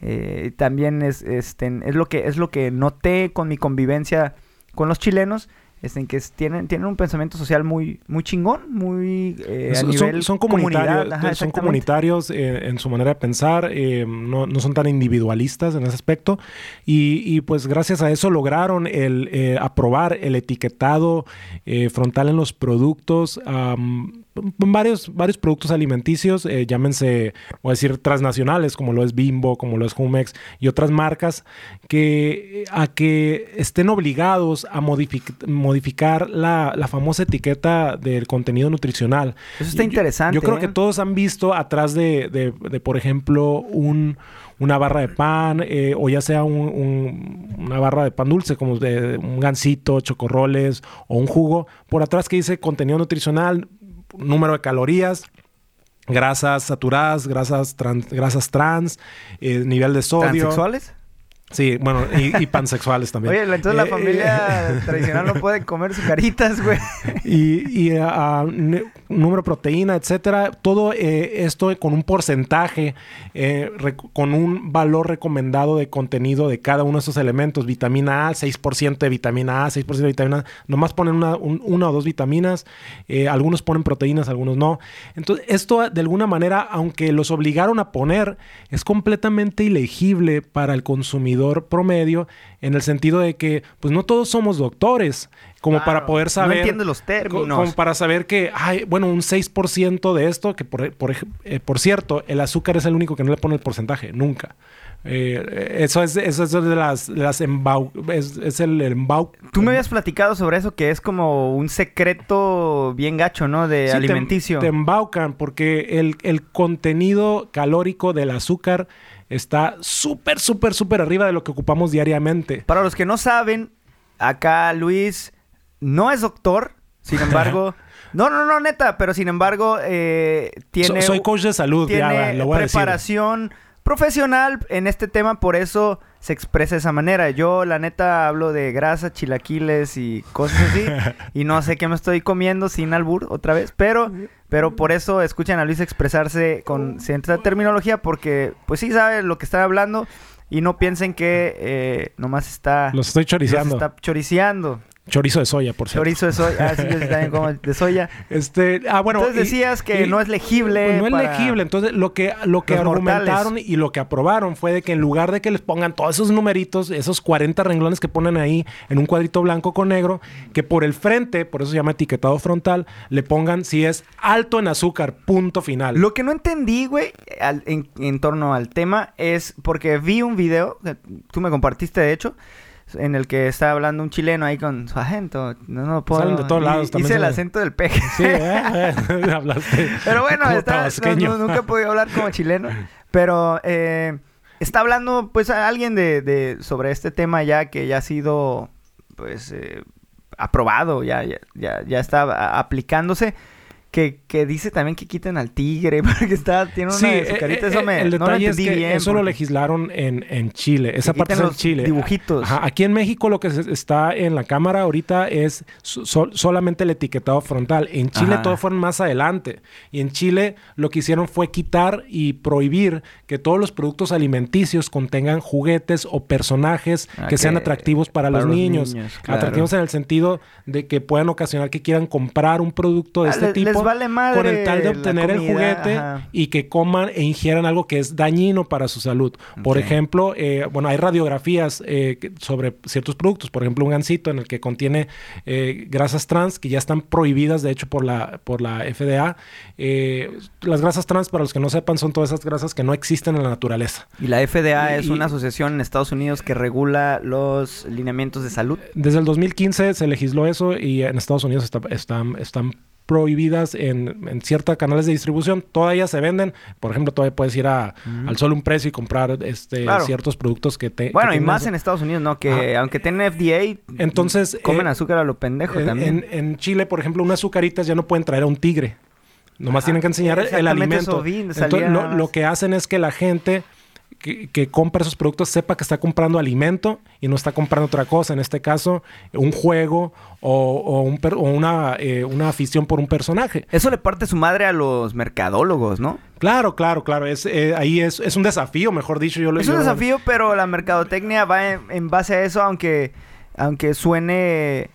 Eh, también es, este, es, lo que, es lo que noté con mi convivencia con los chilenos. Es en que tienen, tienen un pensamiento social muy, muy chingón, muy eh, a Son- nivel son, comunitarios, Ajá, son exactamente. comunitarios eh, en su manera de pensar, eh, no, no son tan individualistas en ese aspecto. Y, y, pues gracias a eso lograron el eh, aprobar el etiquetado eh, frontal en los productos. Varios, varios productos alimenticios, eh, llámense, voy a decir, transnacionales, como lo es Bimbo, como lo es Humex y otras marcas, que a que estén obligados a modificar la, famosa etiqueta del contenido nutricional. Eso está interesante. Yo, creo que ¿eh? todos han visto atrás de, de por ejemplo, un una barra de pan eh, o ya sea una barra de pan dulce como de un gansito, chocorroles o un jugo. Por atrás que dice contenido nutricional, número de calorías, grasas saturadas, grasas trans, grasas trans eh, nivel de sodio. ¿Transexuales? Sí, bueno, y, (laughs) pansexuales también. Oye, entonces la eh, familia eh, (laughs) tradicional no puede comer caritas, güey. (laughs) Y, y uh, número de proteína, etcétera. Todo eh, esto con un porcentaje, con un valor recomendado de contenido de cada uno de esos elementos. Vitamina A, 6% de vitamina A, 6% de vitamina A. Nomás ponen una, una o dos vitaminas. algunos ponen proteínas, algunos no. Entonces, esto de alguna manera, aunque los obligaron a poner, es completamente ilegible para el consumidor promedio en el sentido de que pues no todos somos doctores como para poder saber no entiende los términos como para saber que hay bueno un 6% de esto que por, por, eh, por cierto el azúcar es el único que no le pone el porcentaje nunca eh, eso es, eso es de las, las es, el embau. Tú me habías platicado sobre eso, que es como un secreto bien gacho, ¿no? De alimenticio. Te, embaucan porque el, el, contenido calórico del azúcar está súper, súper, súper arriba de lo que ocupamos diariamente. Para los que no saben, acá Luis no es doctor, sin embargo... (laughs) no, no, no, neta, pero sin embargo eh, tiene... soy coach de salud, tiene lo voy a preparación profesional en este tema, por eso se expresa de esa manera. Yo, la neta, hablo de grasa, chilaquiles y cosas así. (laughs) y no sé qué me estoy comiendo sin albur otra vez. Pero, pero por eso escuchan a Luis expresarse con cierta terminología, porque pues sí sabe lo que está hablando. Y no piensen que eh, nomás está... Los estoy choriceando. Los está choriceando. Chorizo de soya, por cierto. Chorizo de soya. Ah, sí, yo también como de soya. (laughs) Este, ah, bueno. Entonces decías que no es legible. no es legible. Entonces, lo que, lo que argumentaron y lo que aprobaron fue de que en lugar de que les pongan todos esos numeritos, esos 40 renglones que ponen ahí en un cuadrito blanco con negro, que por el frente, por eso se llama etiquetado frontal, le pongan si es alto en azúcar, punto final. Lo que no entendí, güey, en, en torno al tema es porque vi un video, que tú me compartiste de hecho, en el que está hablando un chileno ahí con su acento. No, no puedo. Salen de todos lados también. Hice el acento del peje. Sí, ¿eh? (laughs) Hablaste. Pero bueno, está, nunca he podido hablar como chileno. Pero eh, está hablando, pues, a alguien de, de, sobre este tema ya que ya ha sido, pues, eh, aprobado, ya, ya, ya, ya está aplicándose. Que, que, dice también que quiten al tigre (laughs) porque está, tiene una sí, carita. Eh, eso me el detalle es que Eso lo legislaron en, en Chile. Esa parte es en Chile. Dibujitos. Aquí en México lo que está en la cámara ahorita es solamente el etiquetado frontal. En Chile todo fue más adelante. Y en Chile lo que hicieron fue quitar y prohibir que todos los productos alimenticios contengan juguetes o personajes ah, que, sean atractivos para, los, niños. Atractivos en el sentido de que puedan ocasionar que quieran comprar un producto de ah, este tipo vale madre con el tal de obtener el juguete y que coman e ingieran algo que es dañino para su salud. Por ejemplo, eh, bueno, hay radiografías eh, sobre ciertos productos, por ejemplo, un gansito en el que contiene eh, grasas trans que ya están prohibidas, de hecho, por la, por la FDA. las grasas trans, para los que no sepan, son todas esas grasas que no existen en la naturaleza. Y la FDA es una asociación en Estados Unidos que regula los lineamientos de salud. Desde el 2015 se legisló eso y en Estados Unidos están, están prohibidas en, en ciertos canales de distribución. Todavía se venden. Por ejemplo, todavía puedes ir a, al solo un precio y comprar este, ciertos productos que te... Bueno, y más en Estados Unidos, ¿no? Que aunque tienen FDA, entonces comen eh, azúcar a lo pendejo también. En, Chile, por ejemplo, unas azucaritas ya no pueden traer a un tigre. Nomás tienen que enseñar el alimento. Entonces, lo que hacen es que la gente que, compra esos productos sepa que está comprando alimento y no está comprando otra cosa. En este caso, un juego o, un una, eh, una, afición por un personaje. Eso le parte su madre a los mercadólogos, ¿no? Claro, claro, claro. Es, eh, ahí es, es, un desafío, mejor dicho. Yo es un desafío, pero la mercadotecnia va en, base a eso, aunque, aunque suene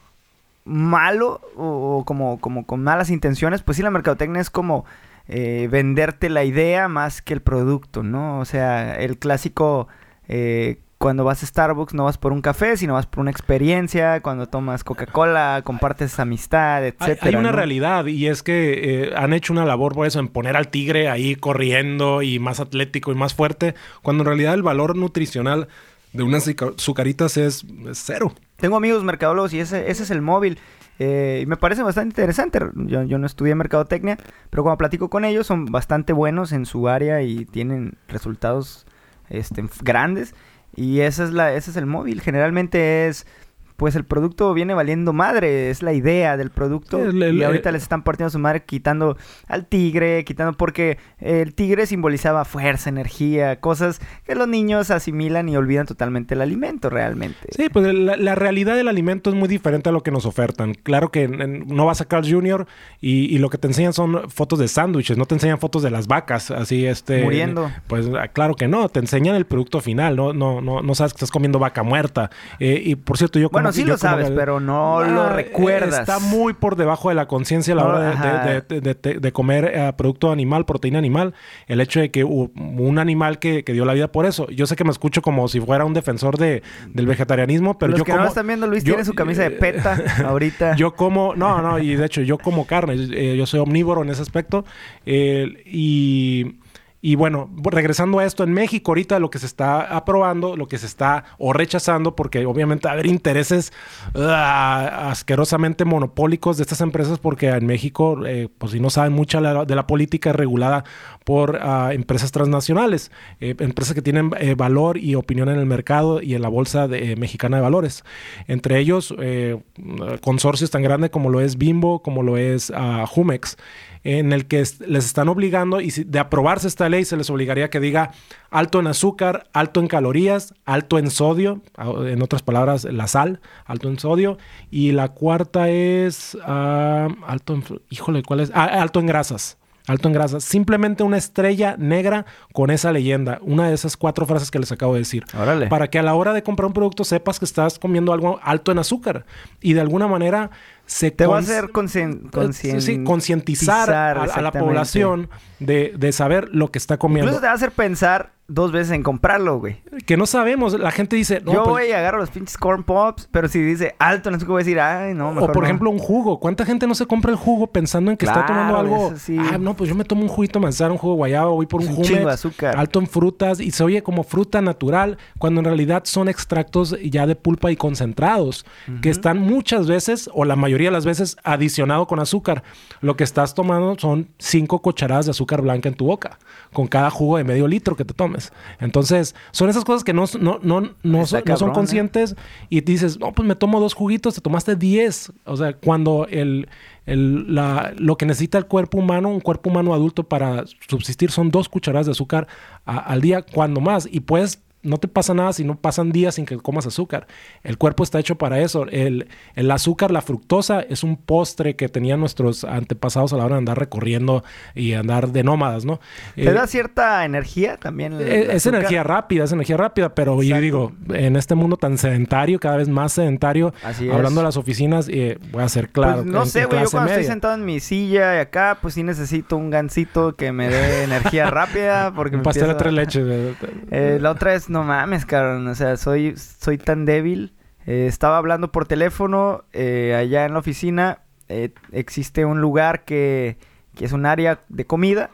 malo o, o como, como con malas intenciones, pues sí, la mercadotecnia es como eh, venderte la idea más que el producto, ¿no? O sea, el clásico eh, cuando vas a Starbucks no vas por un café, sino vas por una experiencia. Cuando tomas Coca-Cola, compartes amistad, etcétera. Hay, una ¿no? realidad y es que eh, han hecho una labor por eso, en poner al tigre ahí corriendo y más atlético y más fuerte, cuando en realidad el valor nutricional de unas sucaritas es, es cero. Tengo amigos mercadólogos y ese, ese es el móvil. Eh, y me parece bastante interesante. Yo, yo, no estudié mercadotecnia, pero cuando platico con ellos son bastante buenos en su área y tienen resultados este, grandes. Y esa es la, ese es el móvil. Generalmente es pues el producto viene valiendo madre, es la idea del producto. El, el, y ahorita les están partiendo su madre quitando al tigre, quitando porque el tigre simbolizaba fuerza, energía, cosas que los niños asimilan y olvidan totalmente el alimento realmente. Sí, pues la, la realidad del alimento es muy diferente a lo que nos ofertan. Claro que en, no vas a Carl Jr. Y, y, lo que te enseñan son fotos de sándwiches, no te enseñan fotos de las vacas, así este... Muriendo. Pues claro que no, te enseñan el producto final, no, no, no, no sabes que estás comiendo vaca muerta. Eh, y por cierto, yo... Bueno, sí lo sabes, pero no ah, lo recuerdas. Está muy por debajo de la conciencia a la hora de, de, de, de, comer eh, producto animal, proteína animal. El hecho de que hubo un animal que, que, dio la vida por eso. Yo sé que me escucho como si fuera un defensor de, del vegetarianismo, pero Los yo que como... no están viendo, Luis yo, tiene su camisa de peta (laughs) ahorita. Yo como... No, no, y de hecho yo como carne. Eh, yo soy omnívoro en ese aspecto. Eh, y... Y bueno, regresando a esto, en México ahorita lo que se está aprobando, lo que se está o rechazando, porque obviamente haber intereses uh, asquerosamente monopólicos de estas empresas, porque en México, eh, pues si no saben mucha la, de la política regulada por uh, empresas transnacionales, eh, empresas que tienen eh, valor y opinión en el mercado y en la bolsa de, mexicana de valores. Entre ellos, eh, consorcios tan grandes como lo es Bimbo, como lo es uh, Jumex en el que les están obligando, y de aprobarse esta ley, se les obligaría que diga alto en azúcar, alto en calorías, alto en sodio, en otras palabras, la sal, alto en sodio, y la cuarta es uh, alto en, híjole, ¿cuál es? Ah, alto en grasas. Alto en grasas. Simplemente una estrella negra con esa leyenda. Una de esas cuatro frases que les acabo de decir. Órale. Para que a la hora de comprar un producto sepas que estás comiendo algo alto en azúcar. Y de alguna manera se te va a hacer sí, concientizar a, a, la población de, de, saber lo que está comiendo. Incluso te va a hacer pensar dos veces en comprarlo, güey. Que no sabemos. La gente dice... No, Yo pues... voy y agarro los pinches corn pops, pero si dice alto en azúcar voy a decir, ay, no, O por no. ejemplo un jugo. ¿Cuánta gente no se compra el jugo pensando en que claro, está tomando algo? Sí. Ah, no, pues yo me tomo un juguito manzana, un jugo guayaba, voy por un, un jugo azúcar. alto en frutas y se oye como fruta natural, cuando en realidad son extractos ya de pulpa y concentrados, uh -huh. que están muchas veces, o la mayoría de las veces, adicionado con azúcar. Lo que estás tomando son cinco cucharadas de azúcar blanca en tu boca, con cada jugo de medio litro que te tomes. Entonces, son esas cosas que no, no, no, no, son, cabrón, no son, conscientes ¿eh? y dices, no, pues me tomo dos juguitos, te tomaste diez. O sea, cuando el, el, la, lo que necesita el cuerpo humano, un cuerpo humano adulto para subsistir son dos cucharadas de azúcar a, al día, cuando más. Y puedes no te pasa nada si no pasan días sin que comas azúcar. El cuerpo está hecho para eso. El, el, azúcar, la fructosa, es un postre que tenían nuestros antepasados a la hora de andar recorriendo y andar de nómadas, ¿no? ¿Te eh, da cierta energía también? El, es, energía rápida, es energía rápida, pero Exacto. yo digo, en este mundo tan sedentario, cada vez más sedentario, Así hablando de las oficinas, eh, voy a ser claro. Pues no en, sé, güey, yo cuando media. estoy sentado en mi silla y acá, pues sí necesito un gansito que me dé (laughs) energía rápida. Porque un pastel de tres leches. Eh, la otra es no mames, cabrón. O sea, soy, soy tan débil. Eh, estaba hablando por teléfono eh, allá en la oficina. Eh, existe un lugar que, que, es un área de comida.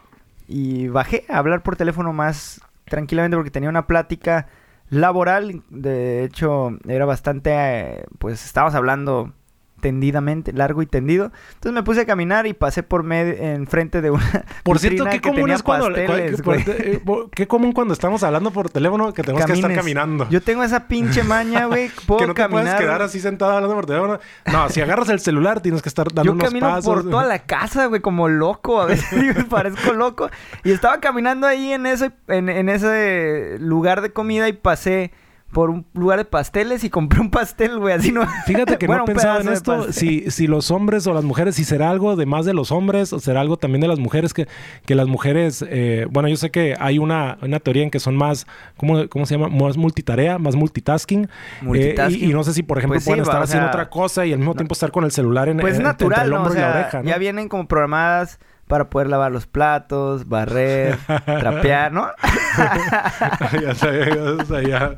Y bajé a hablar por teléfono más tranquilamente porque tenía una plática laboral. De hecho, era bastante... pues estábamos hablando tendidamente, largo y tendido. Entonces me puse a caminar y pasé por medio, enfrente de una. (laughs) Por cierto, qué común es cuando. Pasteles, cual, qué, qué común cuando estamos hablando por teléfono que tenemos Camines. que estar caminando. Yo tengo esa pinche maña, güey. (laughs) que no te caminar. puedes quedar así sentado hablando por teléfono. No, si agarras el celular tienes que estar dando Yo unos camino pasos. por toda la casa, güey, como loco. A veces (laughs) parezco loco. Y estaba caminando ahí en ese, en, en ese lugar de comida y pasé por un lugar de pasteles y compré un pastel, güey, así no. Fíjate que (laughs) bueno, no he pensado en esto, si, si los hombres o las mujeres, si será algo de más de los hombres o será algo también de las mujeres, que, que las mujeres, eh, bueno, yo sé que hay una, una teoría en que son más, ¿cómo, cómo se llama? Más multitarea, más multitasking. multitasking. Eh, y, y, no sé si, por ejemplo, pues pueden sí, estar haciendo sea, otra cosa y al mismo tiempo estar con el celular en, pues en, natural, entre el hombro ¿no? o sea, y la oreja. ¿no? Ya vienen como programadas para poder lavar los platos, barrer, (laughs) trapear, ¿no? (laughs) ya sabía, ya sabía.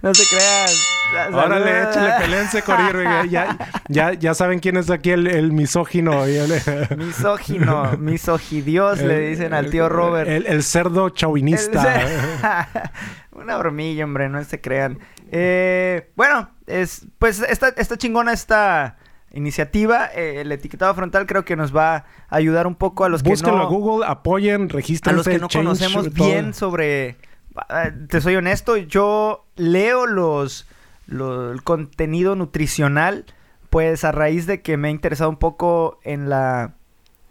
(laughs) no se crean. Órale, échale, pelense con ya, ya, ya saben quién es aquí el, el misógino. (laughs) misógino, misogidios le dicen al tío Robert. El, cerdo chauvinista. (laughs) Una hormilla, hombre, no se crean. Eh, bueno, es, pues esta, esta chingona esta iniciativa. Eh, el etiquetado frontal creo que nos va a ayudar un poco a los que no... a Google, apoyen, registren. A los que no conocemos bien sobre... Ah, te soy honesto, yo leo los, el contenido nutricional pues a raíz de que me he interesado un poco en la...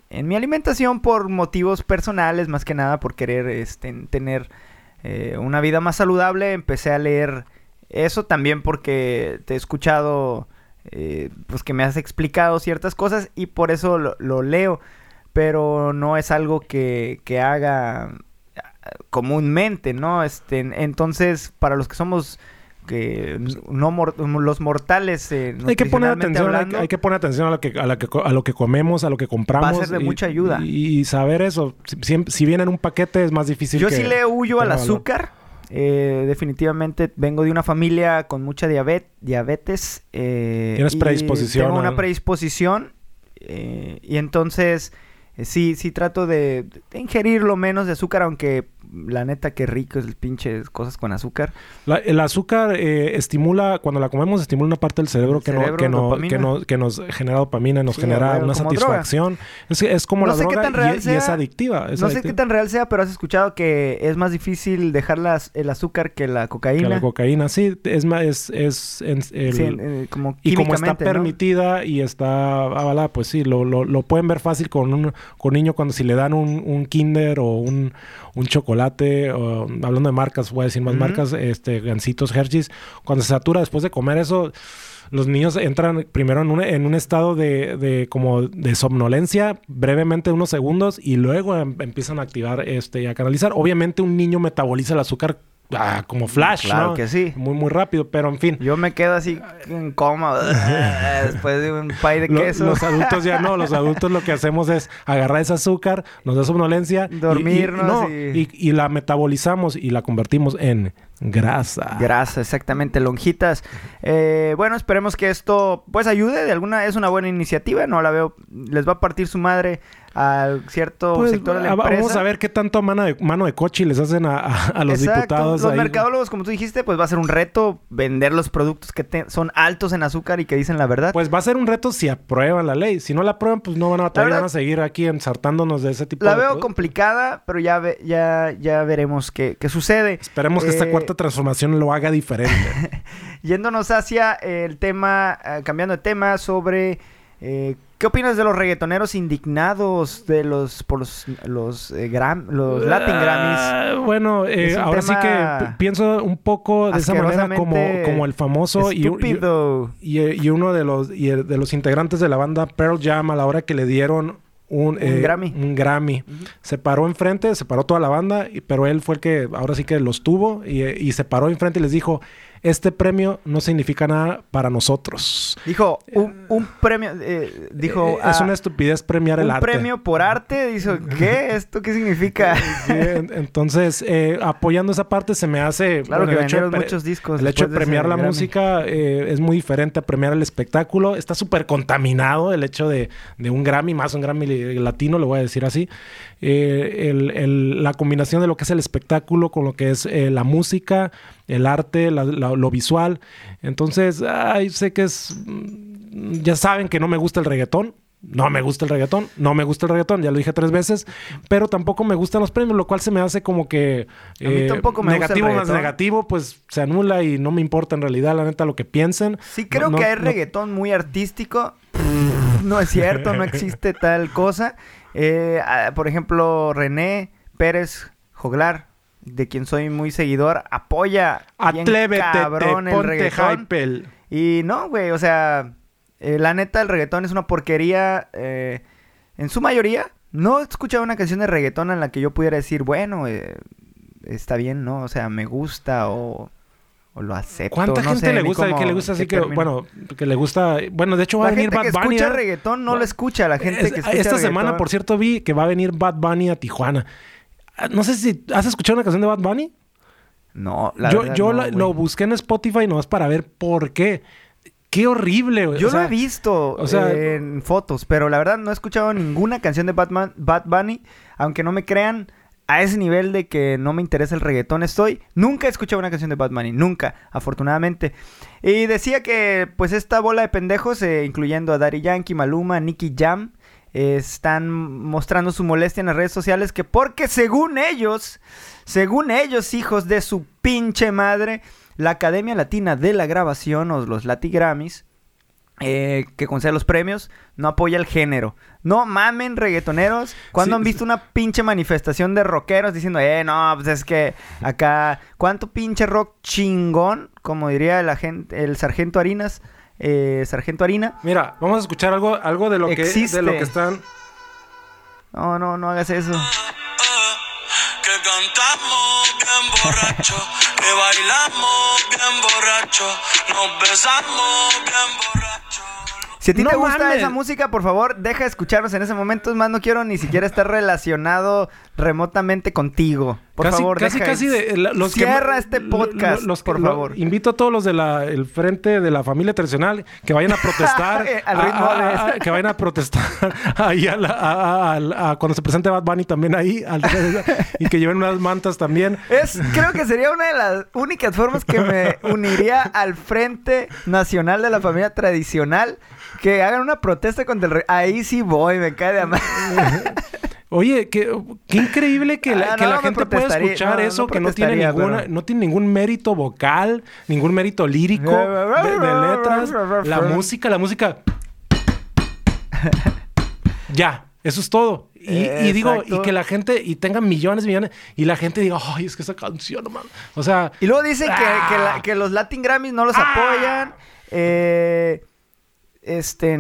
En mi alimentación por motivos personales, más que nada por querer este, tener eh, una vida más saludable, empecé a leer eso también porque te he escuchado eh, pues que me has explicado ciertas cosas y por eso lo, leo, pero no es algo que, que, haga comúnmente, ¿no? Este, entonces, para los que somos que no los mortales eh, hay que poner atención hay, que poner atención a lo que a, la que, a lo que comemos a lo que compramos va a ser de mucha ayuda y, saber eso si, si, viene en un paquete es más difícil yo sí le huyo al azúcar eh, definitivamente vengo de una familia con mucha diabetes. Eh, Tienes predisposición. Tengo una predisposición. Eh, y entonces, sí, sí trato de, de, ingerir lo menos de azúcar, aunque la neta, qué rico es el pinche cosas con azúcar. el azúcar eh, estimula, cuando la comemos, estimula una parte del cerebro, que, no, que, no, que, no, que, nos genera dopamina, nos genera una satisfacción. Es, es, como la droga y, es adictiva. no sé qué tan real sea, pero has escuchado que es más difícil dejar el azúcar que la cocaína. la cocaína, sí. Es más, es, es, eh, como y como está permitida y está avalada, pues sí, lo, lo, lo, pueden ver fácil con un, con niño cuando si le dan un, un kinder o un, un chocolate hablando de marcas, voy a decir más marcas, este, gancitos, Hershey's, cuando se satura después de comer eso, los niños entran primero en un, en un estado de, de, como de somnolencia, brevemente unos segundos, y luego em, empiezan a activar este, y a canalizar. Obviamente un niño metaboliza el azúcar Ah, como Flash, claro que sí. Muy, muy rápido, pero en fin. Yo me quedo así en coma (laughs) después de un pay de queso. Los adultos ya no. Los adultos lo que hacemos es agarrar ese azúcar, nos da somnolencia. Dormirnos. Y, la metabolizamos y la convertimos en grasa. Grasa, exactamente. Lonjitas. Eh, bueno, esperemos que esto pues ayude. De alguna es una buena iniciativa. No la veo. Les va a partir su madre al cierto pues, sector de la empresa. Vamos a ver qué tanto mano de, mano de coche les hacen a, los diputados. Los mercadólogos, como tú dijiste, pues va a ser un reto vender los productos que son altos en azúcar y que dicen la verdad. Pues va a ser un reto si aprueban la ley. Si no la aprueban, pues no van a van a seguir aquí ensartándonos de ese tipo la de La veo complicada, pero ya, ya, ya veremos qué, qué sucede. Esperemos que esta eh, cuarta transformación lo haga diferente. (laughs) Yéndonos hacia el tema, eh, cambiando de tema, sobre... Eh, ¿Qué opinas de los reggaetoneros indignados de los por los los, eh, los Latin ah, Grammys? bueno, eh, ahora sí que pienso un poco de esa manera como, como el famoso y, y, uno de los de los integrantes de la banda Pearl Jam a la hora que le dieron un, eh, Grammy. Un Grammy. Se paró enfrente, se paró toda la banda, pero él fue el que ahora sí que los tuvo y, y se paró enfrente y les dijo, este premio no significa nada para nosotros. Dijo, un, premio, eh, dijo... es una estupidez premiar el arte. Un premio por arte, dijo, ¿qué? ¿Esto qué significa? (laughs) entonces, eh, apoyando esa parte se me hace... Claro que vendieron muchos discos. El hecho de premiar la música eh, es muy diferente a premiar el espectáculo. Está súper contaminado el hecho de, de, un Grammy, más un Grammy latino, lo voy a decir así. El, la combinación de lo que es el espectáculo con lo que es la música el arte, lo visual. Entonces, ay, sé que es... Mm, ya saben que no me gusta el reggaetón. No me gusta el reggaetón, no me gusta el reggaetón, ya lo dije tres veces, pero tampoco me gustan los premios, lo cual se me hace como que eh, tampoco me negativo más negativo, pues se anula y no me importa en realidad, la neta, lo que piensen. Sí, creo que hay reggaetón muy artístico. No es cierto, no (laughs) existe tal cosa. Eh, ah, por ejemplo, René Pérez Joglar, de quien soy muy seguidor, apoya Atlévete, cabrón el reggaetón. Y no, güey, o sea, eh, la neta el reggaetón es una porquería eh, en su mayoría. No he escuchado una canción de reggaetón en la que yo pudiera decir, bueno, eh, está bien, ¿no? O sea, me gusta o, lo acepto. ¿Cuánta gente le gusta? que le gusta así que, bueno, que le gusta... Bueno, de hecho va a venir Bad Bunny. La gente que escucha reggaetón no lo escucha. La gente que escucha Esta semana, por cierto, vi que va a venir Bad Bunny a Tijuana. No sé si has escuchado una canción de Bad Bunny. No, la yo verdad yo no, la- lo busqué en Spotify nomás para ver por qué. Qué horrible, güey. Yo O sea, lo he visto o sea- eh, en fotos, pero la verdad no he escuchado ninguna canción de Batman, Bad Bunny, aunque no me crean, a ese nivel de que no me interesa el reggaetón estoy. Nunca he escuchado una canción de Bad Bunny, nunca, afortunadamente. Y decía que pues esta bola de pendejos, eh, incluyendo a Daddy Yankee, Maluma, Nicky Jam, están mostrando su molestia en las redes sociales que porque según ellos, según ellos, hijos de su pinche madre, la Academia Latina de la Grabación o los Lati Grammys, eh, que concede los premios, no apoya el género. No mamen, reggaetoneros. ¿Cuándo Sí, han visto una pinche manifestación de rockeros diciendo, eh, no, pues es que acá, ¿cuánto pinche rock chingón? Como diría el, agente, el sargento Harinas, eh, sargento Harina. Mira, vamos a escuchar algo, algo de lo que de lo que están. No, no, no hagas eso. Que cantamos bien borracho, que bailamos bien borracho, nos besamos bien borracho. Si a ti No te gusta mames. esa música, por favor, deja de escucharnos en ese momento. Es más, no quiero ni siquiera estar relacionado remotamente contigo. Por casi, favor, casi, deja casi de la- los que- Cierra este podcast, lo- los que- por lo- favor. invito a todos los del frente de la familia tradicional que vayan a protestar, (laughs) Al ritmo a- a- de- que vayan a protestar (laughs) ahí a la- cuando se presente Bad Bunny también ahí al- y que lleven unas mantas también. Es, creo que sería una de las únicas formas que me (laughs) uniría al Frente Nacional de la Familia Tradicional. Que hagan una protesta contra el rey. Ahí sí voy, me cae de amar. (laughs) Oye, qué, qué increíble que la, Ah, que no, la me gente pueda escuchar no, eso, no que no tiene, ninguna, pero- no tiene ningún mérito vocal, ningún mérito lírico de, de letras. La música, la música. ya, eso es todo. Y, y digo, y que la gente, y tenga millones y millones, y la gente diga, ay, es que esa canción, man. O sea, Y luego dicen que, Ah. que la- que los Latin Grammys no los Ah. apoyan. Eh, este,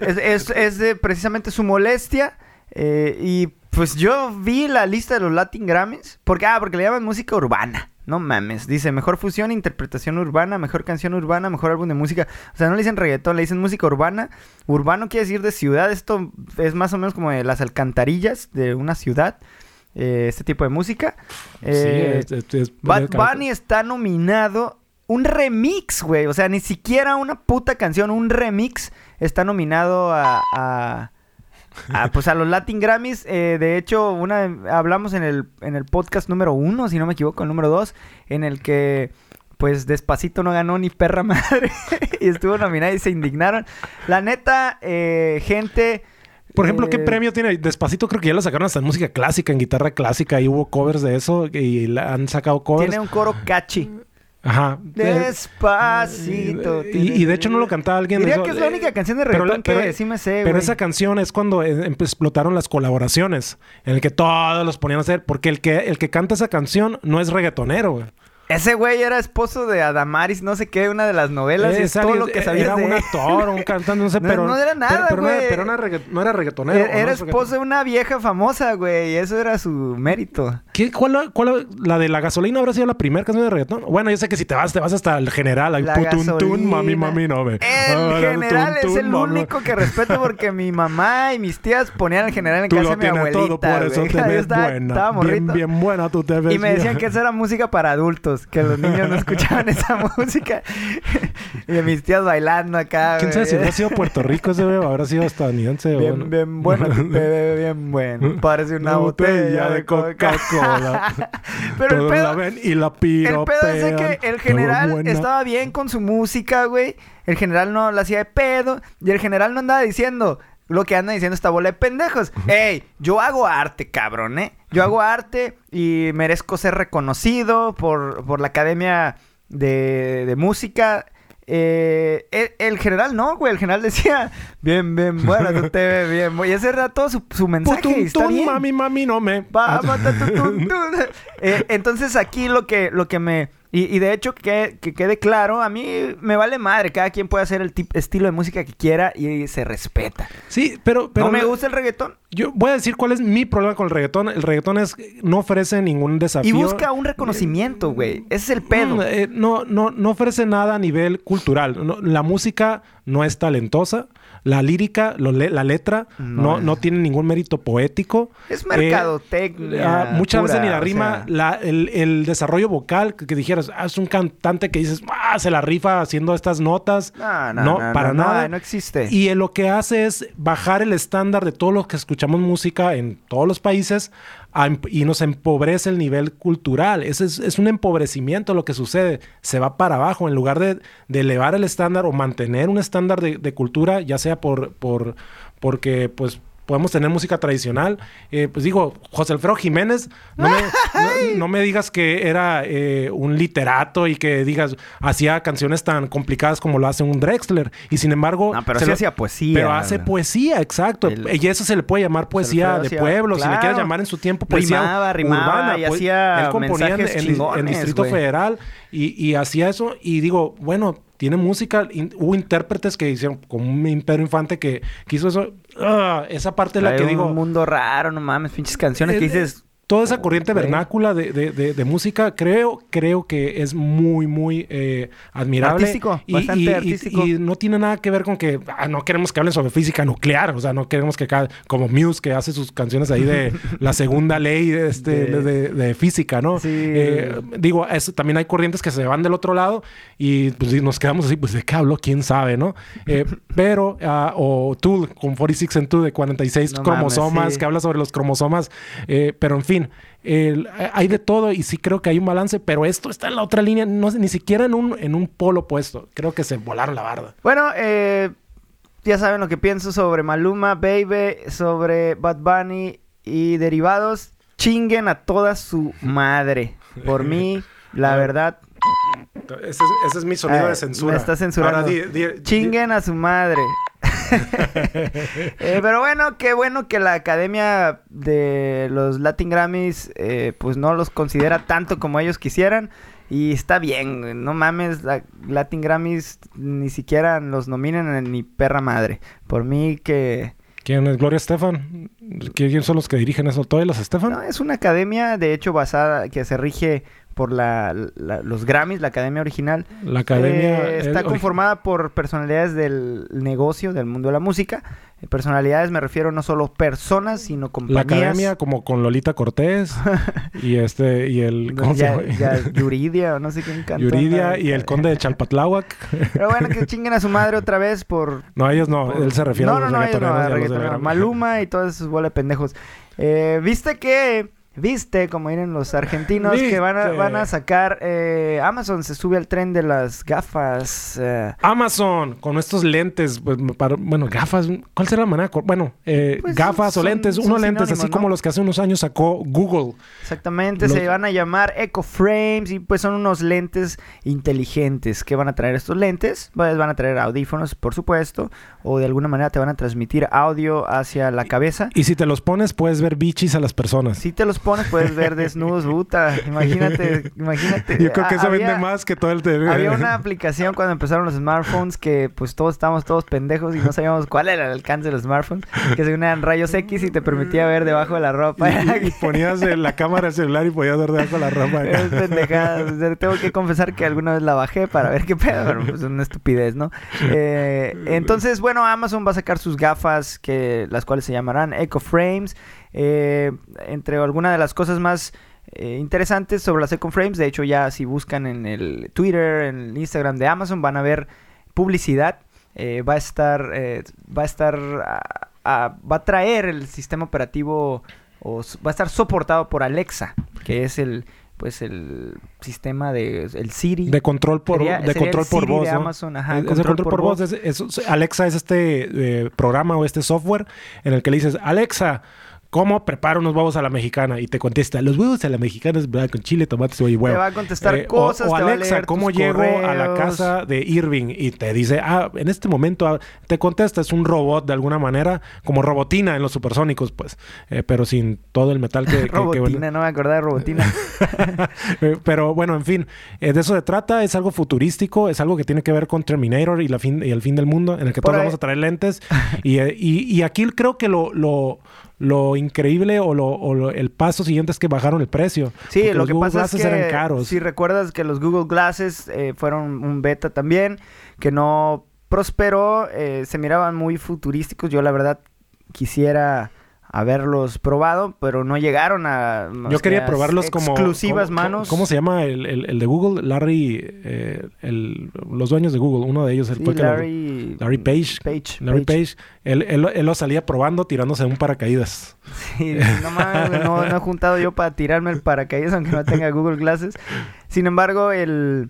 es, es- es de precisamente su molestia. eh, y pues yo vi la lista de los Latin Grammys. Porque, ah, porque le llaman música urbana. No mames. Dice mejor fusión, interpretación urbana, mejor canción urbana, mejor álbum de música. O sea, no le dicen reggaetón, le dicen música urbana. Urbano quiere decir de ciudad. Esto es más o menos como de las alcantarillas de una ciudad. eh, este tipo de música. Eh, sí, Bad es- Bunny está nominado. Un remix, güey. O sea, ni siquiera una puta canción. Un remix está nominado a. a- a, pues a los Latin Grammys. Eh, de hecho, una hablamos en el, en el podcast número uno, si no me equivoco, el número dos, en el que. Pues Despacito no ganó ni perra madre. (laughs) y estuvo nominada y se indignaron. La neta, eh, gente. Por ejemplo, ¿qué eh, premio tiene? Despacito creo que ya lo sacaron hasta en música clásica, en guitarra clásica, y hubo covers de eso, y la- han sacado covers. Tiene un coro catchy. Ajá. Despacito. Y, y de hecho no lo cantaba alguien. Diría eso, que es la eh, única canción de pero reggaetón la- pero- que sí me sé, Pero güey. esa canción es cuando eh, em- explotaron las colaboraciones, en el que todos los ponían a hacer, porque el que, el que canta esa canción no es reggaetonero, güey. Ese güey era esposo de Adamaris, no sé qué, una de las novelas. es todo lo que sabías Era de un actor, un cantante, no sé, (laughs) No, pero... no era nada, pero, pero no era- güey. pero no era regga- no era reggaetonero. Era, ¿o no era es esposo de una vieja famosa, güey. y Eso era su mérito. ¿Qué, cuál, cuál- la de la gasolina habrá sido la primera canción de reggaetón? Bueno, yo sé que si te vas, te vas hasta el general. ahí, putun, mami, mami, no ve. El Ah, general tun, es el mami. único que respeto porque mi mamá y mis tías ponían al general en Tú casa lo de mi abuelita. todo, por eso te (laughs) ves estaba, buena. estaba bien, bien buena tú te ves. Y me decían que esa era música para adultos, que los (laughs) niños no escuchaban esa música. (laughs) y mis tías bailando acá. ¿Quién sabe si hubiera sido Puerto Rico ese güey? Habrá sido estadounidense Bien, bueno. bien bueno, bebé, bien bueno. Parece una, botella, de Coca-Cola. (laughs) Pero el pedo, la ven y la el piropean. pedo es que el general estaba bien con su música, güey. El general no la hacía de pedo. Y el general no andaba diciendo lo que anda diciendo esta bola de pendejos. Ey, yo hago arte, cabrón, ¿eh? Yo hago arte y merezco ser reconocido por, por la Academia de, de Música. Eh, el, el general no, güey. El general decía, bien, bien, bueno, tú te ves bien. bu-". Y ese era todo su, su mensaje. Putun, y está tun, bien. mami, mami, no me. Va, mata, tu, tu, tu. (laughs) Eh, entonces aquí lo que, lo que me... Y, y de hecho que, que quede claro, a mí me vale madre. Cada quien puede hacer el tip- estilo de música que quiera y se respeta. Sí, pero... pero no me gusta el reggaetón. Yo voy a decir cuál es mi problema con el reggaetón. El reggaetón es no ofrece ningún desafío. Y busca un reconocimiento, güey. Ese es el pedo. Mm, eh, no, no, no ofrece nada a nivel cultural. No, la música no es talentosa. La lírica, lo la letra, No no, tiene ningún mérito poético. Es Eh, mercadotecnia. ah, muchas veces ni la o rima, sea. la- el, el desarrollo vocal, que, que dijeras, ah, es un cantante que dices, ah, se la rifa haciendo estas notas. No, no, no, para nada. no existe. Y eh, lo que hace es bajar el estándar de todos los que escuchamos música en todos los países em- y nos empobrece el nivel cultural. Es, es un empobrecimiento lo que sucede. Se va para abajo en lugar de, de elevar el estándar o mantener un estándar de, de cultura, ya sea por, por porque pues podemos tener música tradicional. Eh, pues digo, José Alfredo Jiménez, no me, no- (laughs) no me digas que era eh, un literato y que digas, hacía canciones tan complicadas como lo hace un Drexler. Y sin embargo... No, pero se sí lo- hacía poesía. Pero hace poesía, exacto. El- Y eso se le puede llamar poesía de hacía- pueblo, si le quieres llamar en su tiempo poesía Rimaba, rimaba urbana. y pues, hacía él componía en, mensajes en- en chingones, Distrito. Federal y, y hacía eso. Y digo, bueno, tiene música. in- hubo intérpretes que hicieron, como un Imperio Infante que, que hizo eso. Ah, esa parte es la que un digo... mundo raro, no mames, pinches canciones que Eh, dices. Toda esa corriente vernácula de, de- de- de música creo, creo que es muy, muy eh, admirable. Artístico, bastante artístico. Y, no tiene nada que ver con que ah, no queremos que hablen sobre física nuclear. O sea, no queremos que cada, como Muse que hace sus canciones ahí de (laughs) la segunda ley de, este, De- física, ¿no? Sí. Eh, digo, también hay corrientes que se van del otro lado y pues y nos quedamos así, pues de qué hablo, quién sabe, ¿no? Eh, (laughs) pero, ah, o Tool con 46 and 2 de 46 No mames, cromosomas sí. que habla sobre los cromosomas, pero en fin, hay de todo y sí creo que hay un balance, pero esto está en la otra línea, no ni siquiera en un, en un polo opuesto. Creo que se volaron la barda. Bueno, eh, ya saben lo que pienso sobre Maluma, Baby, sobre Bad Bunny y derivados. Chinguen a toda su madre. Por mí, (laughs) la verdad, Ese es, ese es mi sonido Ah, de censura. me está censurando. Ahora, di- di- di- chinguen a su madre. (laughs) Eh, pero bueno, qué bueno que la academia de los Latin Grammys eh, pues no los considera tanto como ellos quisieran. Y está bien, no mames, la Latin Grammys ni siquiera los nominan en ni perra madre. Por mí que... ¿Quién es Gloria Estefan? ¿Quién son los que dirigen eso? ¿Todos los Estefan? No, es una academia, de hecho, basada, que se rige por la, la- los Grammys, la academia original. La academia... Eh, es está conformada por personalidades del negocio, del mundo de la música. Eh, Personalidades me refiero no solo personas, sino La compañías. academia como con Lolita Cortés (laughs) y este y el ¿cómo se ya, llama? ya, (laughs) Yuridia no sé quién cantó. Yuridia y el conde de Chalpatláhuac. Pero bueno, que chinguen a su madre otra vez por... (laughs) no, ellos no, por- él se refiere no, a los no, no, ellos no, a a la- Maluma y todos esos bola de pendejos. Eh, ¿Viste que... Viste, como diren los argentinos, que van a, van a sacar... eh, Amazon se sube al tren de las gafas. eh, Amazon con estos lentes, pues, para- bueno, gafas, ¿cuál será la manera? Bueno, eh, Pues, gafas o lentes, unos lentes así ¿no? como los que hace unos años sacó Google. Exactamente, Los- se van a llamar Eco Frames y pues son unos lentes inteligentes. ¿Qué van a traer estos lentes? Pues van a traer audífonos, por supuesto, o de alguna manera te van a transmitir audio hacia la cabeza. Y si te los pones, puedes ver bichis a las personas. Si te los pones, puedes ver (laughs) desnudos, puta. Imagínate, imagínate. Yo creo que eso había- vende más que todo el... Había una aplicación cuando empezaron los smartphones que pues todos estábamos todos pendejos y no sabíamos cuál era el alcance de los smartphones, que se unían rayos X y te permitía ver debajo de la ropa. Y, y ponías la cámara del celular y podías ver debajo de la ropa. (laughs) Es pendejada. Tengo que confesar que alguna vez la bajé para ver qué pedo, pero pues es una estupidez, ¿no? Eh, entonces, bueno, Amazon va a sacar sus gafas, que las cuales se llamarán Echo Frames. Eh, entre algunas de las cosas más eh, interesantes sobre las Echo Frames, de hecho, ya si buscan en el Twitter, en el Instagram de Amazon, van a ver publicidad. Eh, va a estar, eh, va a estar, va a traer el sistema operativo o va a estar soportado por Alexa, que es el pues el sistema de el Siri. De control por, Sería- de sería control el por Siri voz, de ¿no? Amazon, ajá, control por voz. es- es- Alexa es este eh, programa o este software en el que le dices, Alexa, ¿cómo preparo unos huevos a la mexicana? Y te contesta, los huevos a la mexicana es ¿verdad? con chile, tomate, cebolla y huevo. Te va a contestar Eh, o- cosas, o, te va a Alexa, ¿cómo tus llego a la casa de Irving? Y te dice, ah, en este momento ah, te contesta, es un robot de alguna manera, como robotina en los supersónicos, pues, eh, pero sin todo el metal que... (laughs) que- que- Robotina, no me acordaba de Robotina. (laughs) Eh, Pero bueno, en fin, eh, de eso se trata. Es algo futurístico, es algo que tiene que ver con Terminator y, la fin, y el fin del mundo, en el que Por todos ahí- vamos a traer lentes. (laughs) y, y- y aquí creo que lo, lo, lo increíble o, lo, o lo- el paso siguiente es que bajaron el precio. Sí, lo los que Google pasa es Glasses que eran caros. si recuerdas que los Google Glasses eh, fueron un beta también, que no prosperó, eh, se miraban muy futurísticos. Yo la verdad quisiera haberlos probado, pero no llegaron a... Yo quería probarlos como... Exclusivas como- manos. ¿Cómo se llama el, el- el de Google? Larry... eh, el- los dueños de Google. Uno de ellos el Sí, fue que lo- Larry... Larry Page. Page. Larry Page. Page. Él, él, él lo salía probando tirándose un paracaídas. Sí, no mames, no he juntado yo para tirarme el paracaídas aunque no tenga Google Glasses. Sin embargo, el,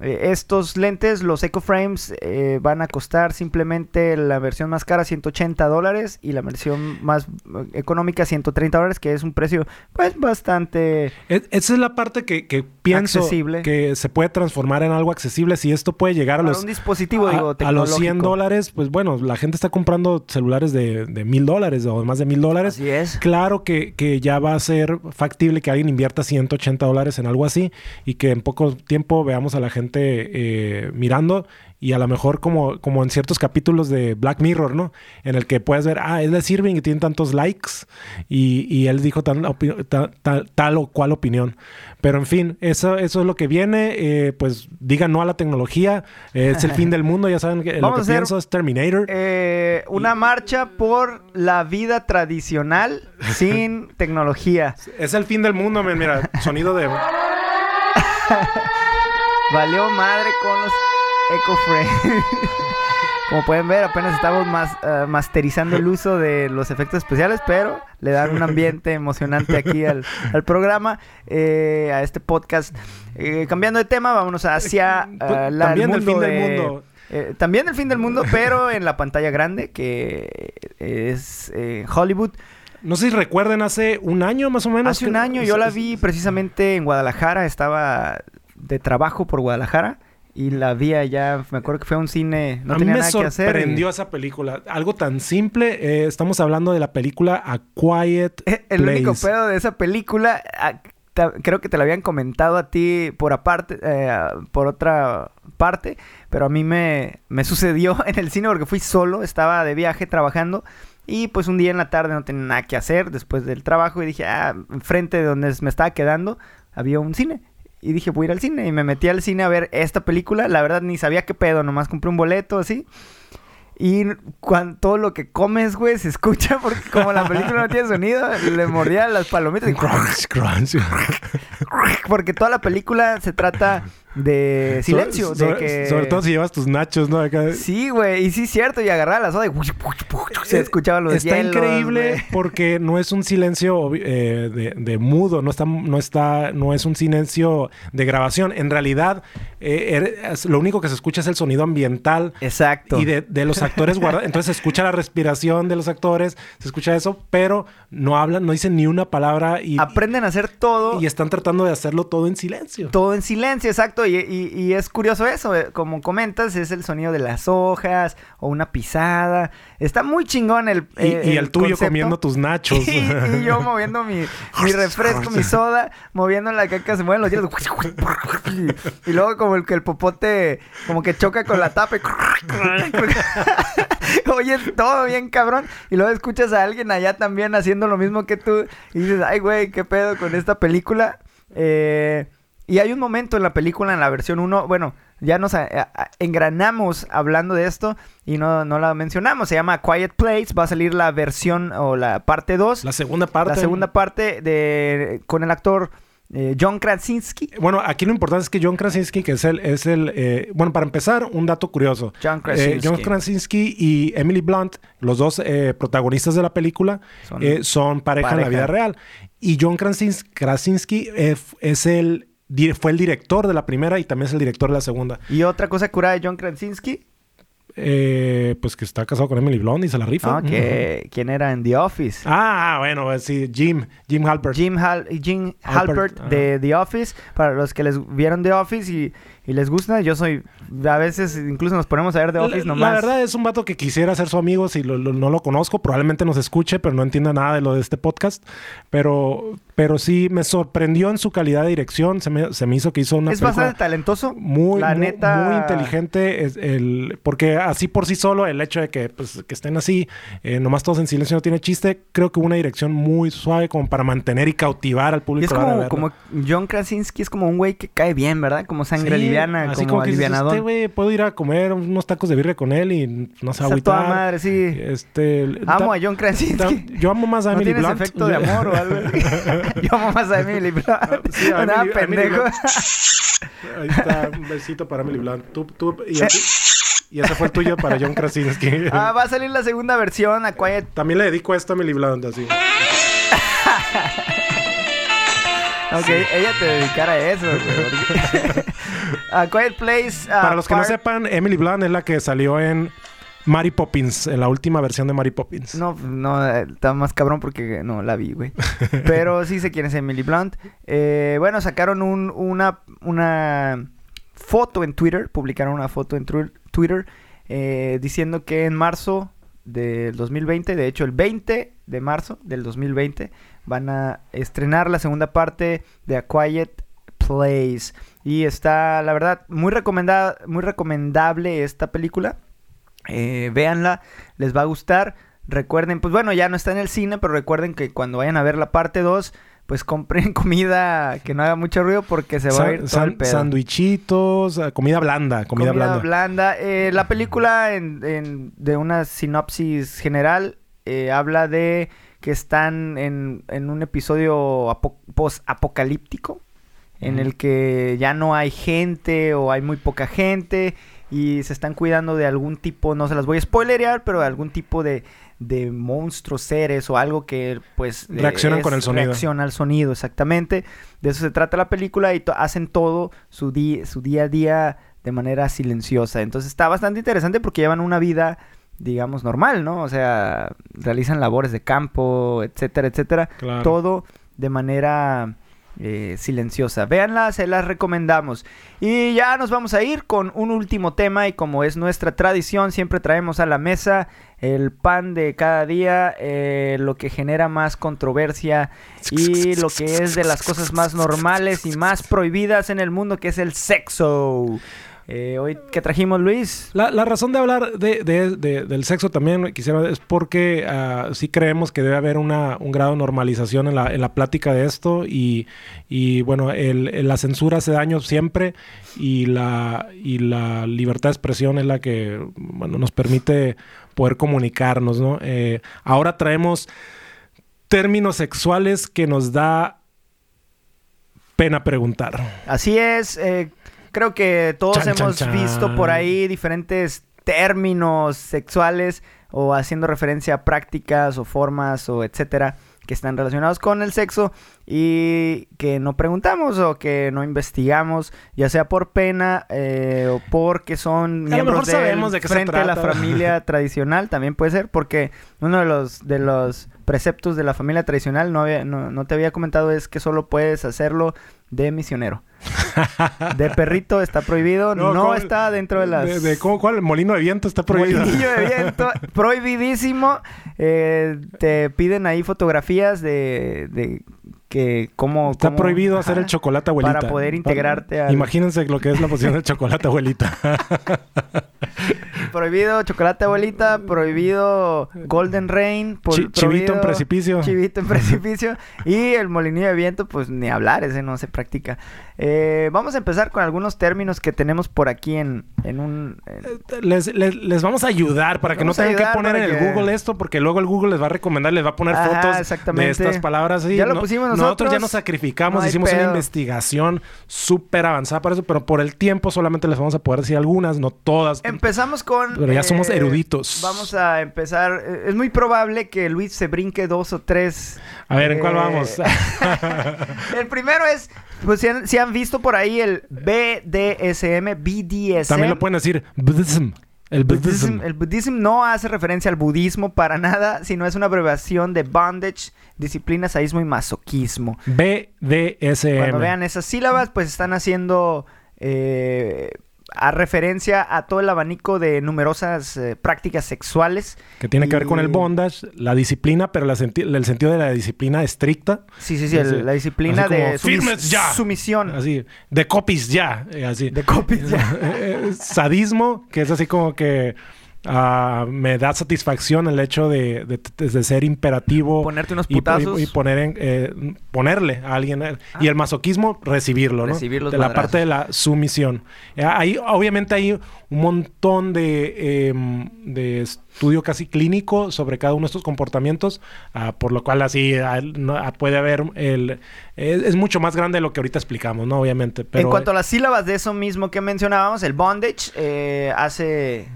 eh, estos lentes, los Eco Frames, eh, van a costar simplemente la versión más cara 180 dólares y la versión más eh, económica 130 dólares, que es un precio pues bastante... Es- esa es la parte que, que pienso Accesible. que se puede transformar en algo accesible. Si esto puede llegar a para los... un dispositivo, a, digo, a los 100 tecnológico. dólares, pues bueno, la gente está comprando celulares de, de mil dólares o más de mil dólares. Así es. Claro que, que ya va a ser factible que alguien invierta 180 dólares en algo así y que en poco tiempo veamos a la gente eh, mirando y a lo mejor como, como en ciertos capítulos de Black Mirror, ¿no? En el que puedes ver, ah, es de Irving y tiene tantos likes y, y él dijo tan, opi- ta- ta- tal o cual opinión. Pero en fin, eso, eso es lo que viene. eh, pues digan no a la tecnología. eh, es el fin del mundo, ya saben que lo Vamos que pienso es Terminator. Eh, una marcha por la vida tradicional (laughs) sin tecnología. Es el fin del mundo, mira, sonido de... (laughs) Valió madre con los Eco Frames. (laughs) Como pueden ver, apenas estamos más, eh, masterizando el uso de los efectos especiales, pero le dan un ambiente emocionante aquí al, al programa, eh, a este podcast. Eh, cambiando de tema, vámonos hacia (laughs) Pues, la- también el fin de- del mundo. eh, también el fin del mundo, pero en la pantalla grande, que es Hollywood. No sé si recuerden, hace un año más o menos. Hace un año yo la vi precisamente en Guadalajara, estaba de trabajo por Guadalajara y la vi allá, me acuerdo que fue a un cine, no a mí tenía me nada que hacer. y- sorprendió esa película. Algo tan simple. eh, estamos hablando de la película A Quiet (laughs) El Place. único pedo de esa película, ah, creo que te la habían comentado a ti por aparte, eh, por otra parte, pero a mí me, me sucedió (laughs) en el cine porque fui solo, estaba de viaje trabajando y pues un día en la tarde no tenía nada que hacer después del trabajo y dije, ah, enfrente de donde me estaba quedando había un cine. Y dije, voy a ir al cine. Y me metí al cine a ver esta película. La verdad, ni sabía qué pedo. Nomás compré un boleto así. Y cuando todo lo que comes, güey, se escucha (laughs) porque como la película no tiene sonido, le mordía las palomitas y Crunch, crunch. (laughs) porque toda la película se trata de silencio, Sobre, de que sobre todo si llevas tus nachos, ¿no? Acá- Sí, güey, y sí cierto, y agarraba la soda y se escuchaban los Está hielos, increíble porque no es un silencio eh, de, de mudo, no está, no está, no es un silencio de grabación. En realidad, eh, er- lo único que se escucha es el sonido ambiental Exacto. y de, de los actores guardados. (laughs) Entonces se escucha la respiración de los actores, se escucha eso, pero no hablan, no dicen ni una palabra y, Aprenden a hacer todo y están tratando de hacerlo todo en silencio. Todo en silencio, exacto. Y, y- y es curioso eso, eh, como comentas, es el sonido de las hojas o una pisada. Está muy chingón el. Y, eh, y el tuyo concepto. comiendo tus nachos. y, (laughs) y yo moviendo mi, mi refresco, mi soda, moviendo la caca, se mueven los hielos. y, luego como el que el popote como que choca con la tapa. (laughs) Oye, todo bien cabrón. Y luego escuchas a alguien allá también haciendo lo mismo que tú. Y dices, ay, güey, qué pedo con esta película. Eh, y hay un momento en la película, en la versión 1, bueno, ya nos a- a- engranamos hablando de esto y no, no la mencionamos. Se llama Quiet Place. Va a salir la versión o la parte 2. La segunda parte. La segunda parte de con el actor eh, John Krasinski. Bueno, aquí lo importante es que John Krasinski, que es el, es el eh, bueno, para empezar, un dato curioso. John Eh, Krasinski. John Krasinski y Emily Blunt, los dos eh, protagonistas de la película, Son eh, son pareja, en la vida real. Y John Krasinski, eh, es el, fue el director de la primera y también es el director de la segunda. Y otra cosa curada de John Krasinski, Eh, pues que está casado con Emily Blunt y se la rifa. ¿no? que, ¿quién era en The Office? Ah, bueno, pues sí, Jim, Jim Halpert. Jim, Hal Jim Halpert Halpert, de The Office. Para los que les vieron The Office y, y les gusta, yo soy. A veces incluso nos ponemos a ver The La- Office la, nomás. verdad es un vato que quisiera ser su amigo si lo- lo- no lo conozco. Probablemente nos escuche, pero no entienda nada de lo de este podcast. Pero pero sí me sorprendió en su calidad de dirección. Se me, se me hizo que hizo una es bastante talentoso. muy, la muy, neta. muy inteligente. Es el, porque así por sí solo, el hecho de que, pues, que estén así, eh, nomás todos en silencio no tiene chiste. Creo que hubo una dirección muy suave como para mantener y cautivar al Y público. es como, como John Krasinski es como un güey que cae bien, ¿verdad? Como sangre Sí, liviana, así como, dices, alivianadón. Este güey, puedo ir a comer unos tacos de birria con él y no se va a Está toda madre, sí. Este, Amo a John Krasinski. yo amo más a (laughs) ¿No Emily tienes Blunt. efecto de amor o algo? (laughs) (laughs) Yo amo más a Emily (laughs) Blunt. Sí, (laughs) a Nada, Emily- a Emily pendejo. Ahí está, un besito para Emily Blunt. Tú, tú, y, y ese fue el tuyo para John Krasinski. Ah, va a salir la segunda versión, a Quiet... También le dedico esto a Emily Blunt, así. Ok, ella te dedicara a eso, güey. A Quiet Place... ah, Para los que no sepan, Emily Blunt es la que salió en Mary Poppins, en la última versión de Mary Poppins. No, no, eh, está más cabrón porque no la vi, güey. (laughs) Pero sí sé quién es Emily Blunt. Eh, bueno, sacaron un- una, una foto en Twitter, publicaron una foto en Twitter eh, diciendo que en marzo del 2020, de hecho el 20 de marzo del 2020, van a estrenar la segunda parte de A Quiet Place. Y está, la verdad, muy, recomendada, muy recomendable esta película. Eh, véanla, les va a gustar. Recuerden, pues bueno, ya no está en el cine, pero recuerden que cuando vayan a ver la parte 2, pues compren (laughs) comida que no haga mucho ruido porque se va a ir todo san- el pedo. Sandwichitos, eh, comida blanda, comida, blanda. Eh, la película, en, en- de una sinopsis general, eh, habla de que están en, en un episodio apo- post-apocalíptico, en el que ya no hay gente o hay muy poca gente y se están cuidando de algún tipo, no se las voy a spoilerear, pero de algún tipo de, de monstruos, seres o algo que pues... eh, Reaccionan con el sonido. Reacciona al sonido, exactamente. De eso se trata la película y to- hacen todo su, su día a día de manera silenciosa. Entonces está bastante interesante porque llevan una vida, digamos, normal, ¿no? O sea, realizan labores de campo, etcétera, etcétera. Claro. Todo de manera eh, silenciosa. Véanla, se las recomendamos. Y ya nos vamos a ir con un último tema y como es nuestra tradición, siempre traemos a la mesa el pan de cada día, eh, lo que genera más controversia y lo que es de las cosas más normales y más prohibidas en el mundo, que es el sexo. Eh, hoy que trajimos, Luis. La, la razón de hablar de, de- de- del sexo también quisiera es porque ah, sí creemos que debe haber una, un grado de normalización en la, en la plática de esto y, y, bueno, el- el- la censura hace daño siempre y la, y la libertad de expresión es la que bueno, nos permite poder comunicarnos, ¿no? Eh, ahora traemos términos sexuales que nos da pena preguntar. Así es, eh, creo que todos Chan, hemos chan. visto por ahí diferentes términos sexuales o haciendo referencia a prácticas o formas o etcétera que están relacionados con el sexo y que no preguntamos o que no investigamos, ya sea por pena eh, o porque son miembros mejor del sabemos de qué se frente de la familia (laughs) tradicional, también puede ser, porque uno de los de los preceptos de la familia tradicional no, había- no, no te había comentado es que solo puedes hacerlo de misionero. (laughs) De perrito está prohibido, no, ¿cómo- está dentro de las... De, de cómo- ¿Cuál? Molino de viento está prohibido. Molinillo de viento, (laughs) prohibidísimo. Eh, te piden ahí fotografías de, de que cómo... Está cómo- prohibido hacer el chocolate abuelita. Para poder integrarte al... Imagínense lo que es la posición del chocolate abuelita. (laughs) Prohibido chocolate abuelita, prohibido Golden Rain, por- Chi- chivito en precipicio. Chivito en precipicio. (laughs) y el molinillo de viento, pues ni hablar, ese no se practica. Eh, vamos a empezar con algunos términos que tenemos por aquí en, en un... en- les, les- les vamos a ayudar para que no Vamos tengan que poner en el que- Google esto, porque luego el Google les va a recomendar, les va a poner Ajá, fotos exactamente. de estas palabras. y Ya lo pusimos Nosotros ya nos sacrificamos, No hicimos una investigación súper avanzada para eso, pero por el tiempo solamente les vamos a poder decir algunas, no todas. Empezamos con... Pero ya somos eh, eruditos. Vamos a empezar. eh, Es muy probable que Luis se brinque dos o tres. A ver, ¿en cuál eh, vamos? (laughs) el primero es, pues si han, si han visto por ahí el BDSM, BDSM. También lo pueden decir Buddhism. El. Buddhism- el budismo no hace referencia al budismo para nada, sino es una abreviación de bondage, disciplina, sadismo y masoquismo. BDSM. Cuando vean esas sílabas, pues están haciendo eh, a referencia a todo el abanico de numerosas eh, prácticas sexuales. Que tiene que ver con el bondage, la disciplina, pero la senti- el sentido de la disciplina estricta. Sí, sí, sí, la disciplina de sumis- "Firmes ya". sumisión. Así, de copies ya. eh, así. De copies ya. (laughs) Eh, Sadismo, que es así como que ah, me da satisfacción el hecho de, de- de ser imperativo. Ponerte unos y- y- putazos. Y, poner en, eh, ponerle a alguien. eh, Y el masoquismo, recibirlo, ¿no? Recibir los de la parte de la sumisión. Eh, Ahí, obviamente, hay un montón de, em, de estudio casi clínico sobre cada uno de estos comportamientos, ah, por lo cual así ah, no- ah, puede haber el... Es, es mucho más grande de lo que ahorita explicamos, ¿no? Obviamente. Pero, en cuanto a las sílabas de eso mismo que mencionábamos, el bondage eh, hace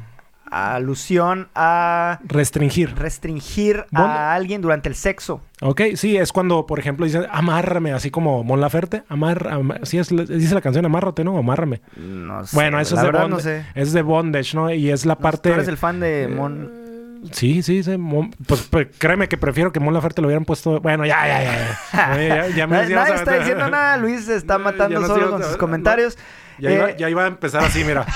alusión a Restringir. restringir a alguien durante el sexo. Ok, sí, es cuando, por ejemplo, dicen amárrame, así como Mon Laferte, amarra, ama- sí, es, dice la canción amárrate, ¿no? Amárrame. No sé, Bueno, eso es de, bond- no sé. es de bondage, ¿no? Y es la parte... Tú eres el fan de Mon... Sí, sí, sí. Pues, pues, créeme que prefiero que Mon Laferte lo hubieran puesto... Bueno, ya, ya, ya. ya. Eh, ya, ya me (laughs) Nadie, ya está diciendo nada, Luis se está (laughs) Ya matando solo con sus no. comentarios. Ya, iba, Eh, ya iba a empezar así, mira. (laughs)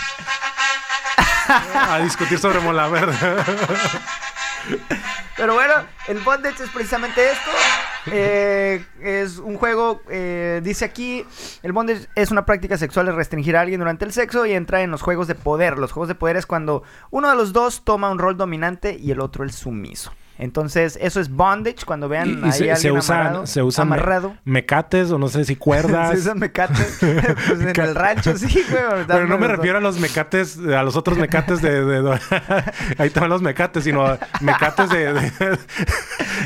(laughs) a discutir sobre Mon Laferte. (laughs) Pero bueno, el bondage es precisamente esto. Eh, es un juego, eh, dice aquí, el bondage es una práctica sexual de restringir a alguien durante el sexo y entra en los juegos de poder. Los juegos de poder es cuando uno de los dos toma un rol dominante y el otro el sumiso. Entonces, eso es bondage, cuando vean Y- ahí se, a se usan, amarrado. se usan me- amarrado. mecates o no sé si cuerdas. (laughs) Se usan mecates. (laughs) pues en el rancho sí, güey. (laughs) Pero no me refiero a los mecates, a los otros mecates de... de- ahí están los mecates, sino a mecates de... de-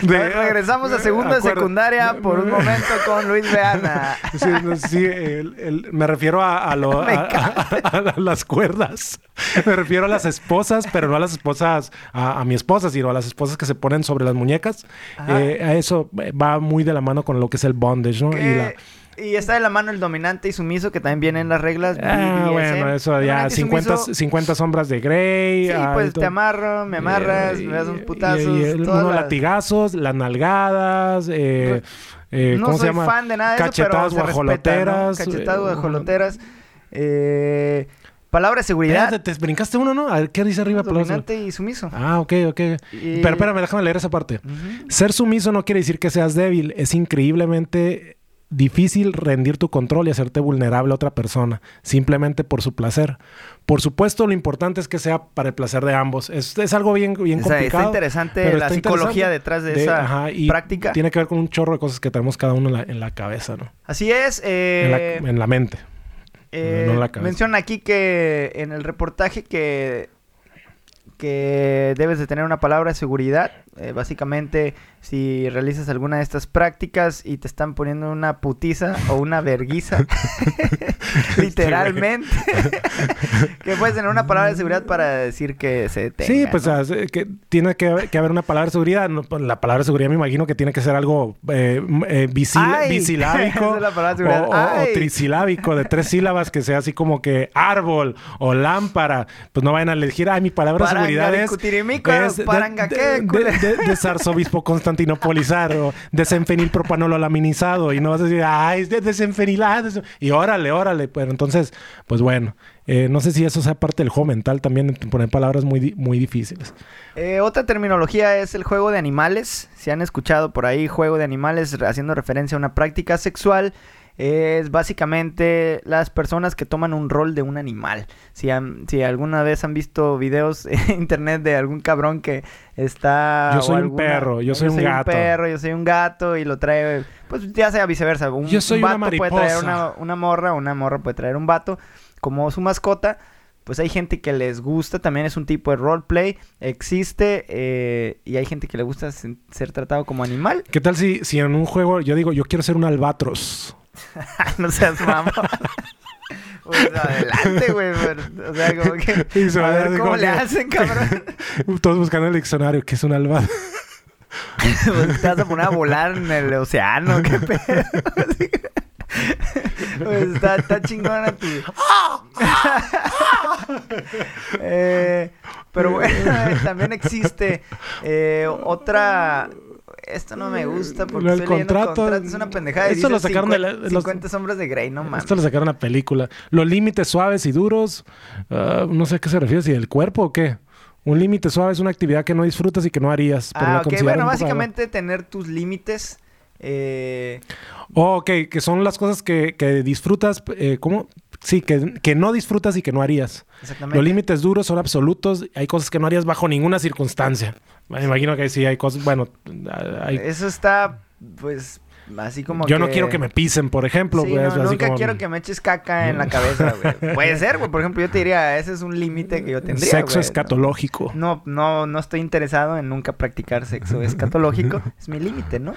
de- Regresamos a segunda acuerdo. secundaria por un momento con Luis Beana. Sí, no, sí, el- el- me refiero a, a lo- a- a- a las cuerdas. Me refiero a las esposas, pero no a las esposas, a, a mi esposa, sino a las esposas que se ponen sobre las muñecas. Eh, a eso va muy de la mano con lo que es el bondage, ¿no? Y la- Que- Y está de la mano el dominante y sumiso, que también vienen en las reglas. Ah, bueno, eso ya Dominante y 50, sumiso, 50 sombras de Grey. Sí, pues te amarro, me amarras, Eh, me das el- todas unos las- latigazos, las nalgadas, eh, eh, no ¿cómo soy se llama? fan de nada de eso, Cachetadas pero se respeta, ¿no? guajoloteras. Cachetadas eh, guajoloteras. Eh, palabra de. Espérate, te brincaste uno, ¿no? A ver, ¿qué dice arriba? Dominante y sumiso. Ah, ok, ok. Y- Pero espérame, déjame leer esa parte. Ser sumiso no quiere decir que seas débil. Es increíblemente difícil rendir tu control y hacerte vulnerable a otra persona, simplemente por su placer. Por supuesto, lo importante es que sea para el placer de ambos. Es, es algo bien, bien O sea, complicado. está interesante pero la está psicología interesante. detrás de, De- esa ajá, y práctica. Tiene que ver con un chorro de cosas que tenemos cada uno en la, en la cabeza, ¿no? Así es. En, Eh, la, en la mente. Eh, no la mencionan aquí que en el reportaje que, que debes de tener una palabra de seguridad. Eh, básicamente, si realizas alguna de estas prácticas y te están poniendo una putiza o una verguiza, (laughs) (laughs) literalmente, (laughs) que puedes tener una palabra de seguridad para decir que se detenga. Sí, pues ah, que tiene que, haber- que haber una palabra de seguridad. No, pues, la palabra de seguridad me imagino que tiene que ser algo eh, eh, bisil- ¡Ay! bisilábico Esa es la palabra de seguridad. o, o- trisilábico de tres sílabas que sea así como que árbol o lámpara. Pues no vayan a elegir, ay, mi palabra de seguridad es, es de, de-. De- de sarsovispo constantinopolizar o desenfenilpropanolo laminizado y no vas a decir, ay, es de desenfenilado. Y órale, órale. Pero entonces, pues bueno, eh, no sé si eso sea parte del juego mental también, poner palabras muy, muy difíciles. Eh, otra terminología es el juego de animales. Si han escuchado por ahí juego de animales haciendo referencia a una práctica sexual, es básicamente las personas que toman un rol de un animal. Si, han- si alguna vez han visto videos (laughs) en internet de algún cabrón que está... Yo soy un perro, yo soy un gato. perro, yo soy un gato y lo trae... Pues ya sea viceversa. Un, Yo soy un una vato puede traer una, una morra, una morra puede traer un vato como su mascota. Pues hay gente que les gusta, también es un tipo de roleplay, existe eh, y hay gente que le gusta ser tratado como animal. ¿Qué tal si, si en un juego yo digo, yo quiero ser un albatros? (laughs) no seas mamá. Pues adelante, güey. O sea, como que. A ver cómo le que- hacen, cabrón. (laughs) Todos buscando el diccionario, ¿qué es un albatros? Pues te vas a poner a volar en el océano, qué pedo. Que- Pues está, está chingona tu. Eh, pero bueno, (laughs) también existe eh, otra. Esto no me gusta porque leyendo contrato- contrato, es una pendejada. Esto lo sacaron de 50, la- los- 50 sombras de Grey, no mames. Esto lo sacaron a la película. Los límites suaves y duros. ah, no sé a qué se refiere, si del cuerpo o qué. Un límite suave es una actividad que no disfrutas y que no harías. pero Ah, ok. Bueno, básicamente tener tus límites. Eh, Oh, ok, que son las cosas que, que disfrutas, eh, ¿cómo? Sí, que, que no disfrutas y que no harías. exactamente. Los límites duros son absolutos. Hay cosas que no harías bajo ninguna circunstancia. Me imagino que sí hay cosas, bueno, hay- Eso está, pues, así como yo no quiero que me pisen, por ejemplo. Sí, no, así nunca como- quiero que me eches caca en la cabeza, güey. (laughs) Puede ser, güey. Por ejemplo, yo te diría, ese es un límite que yo tendría, Sexo güey. escatológico. No, no, no estoy interesado en nunca practicar sexo (laughs) escatológico. es mi límite, ¿no?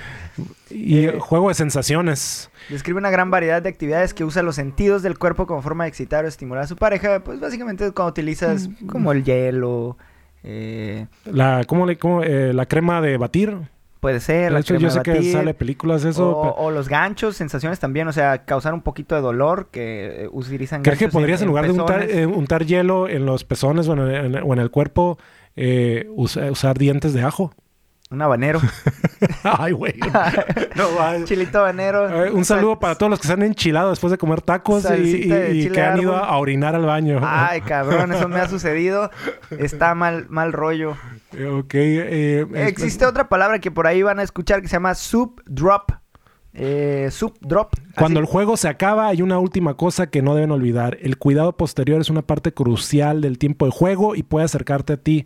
Y Eh, juego de sensaciones. Describe una gran variedad de actividades que usa los sentidos del cuerpo como forma de excitar o estimular a su pareja. Pues básicamente cuando utilizas Mm. como el hielo, eh, La, ¿cómo le, cómo, eh, la crema de batir. Puede ser, la De hecho, yo sé que sale películas eso. o, pero- o los ganchos, sensaciones también, o sea, causar un poquito de dolor que eh, utilizan ¿Crees que podrías en, lugar de untar, eh, untar hielo en los pezones o en, en- o en el cuerpo, eh, usa- usar dientes de ajo? Un habanero. (laughs) Ay, güey. no, (laughs) va. Chilito habanero. Eh, un saludo para todos los que se han enchilado después de comer tacos y, y- que han ido a orinar al baño. Ay, (laughs) cabrón, eso me ha sucedido. Está mal, mal rollo. Ok. eh, Existe otra palabra que por ahí van a escuchar que se llama sub drop. Eh, sub drop. Cuando así. el juego se acaba, hay una última cosa que no deben olvidar. El cuidado posterior es una parte crucial del tiempo de juego y puede acercarte a ti.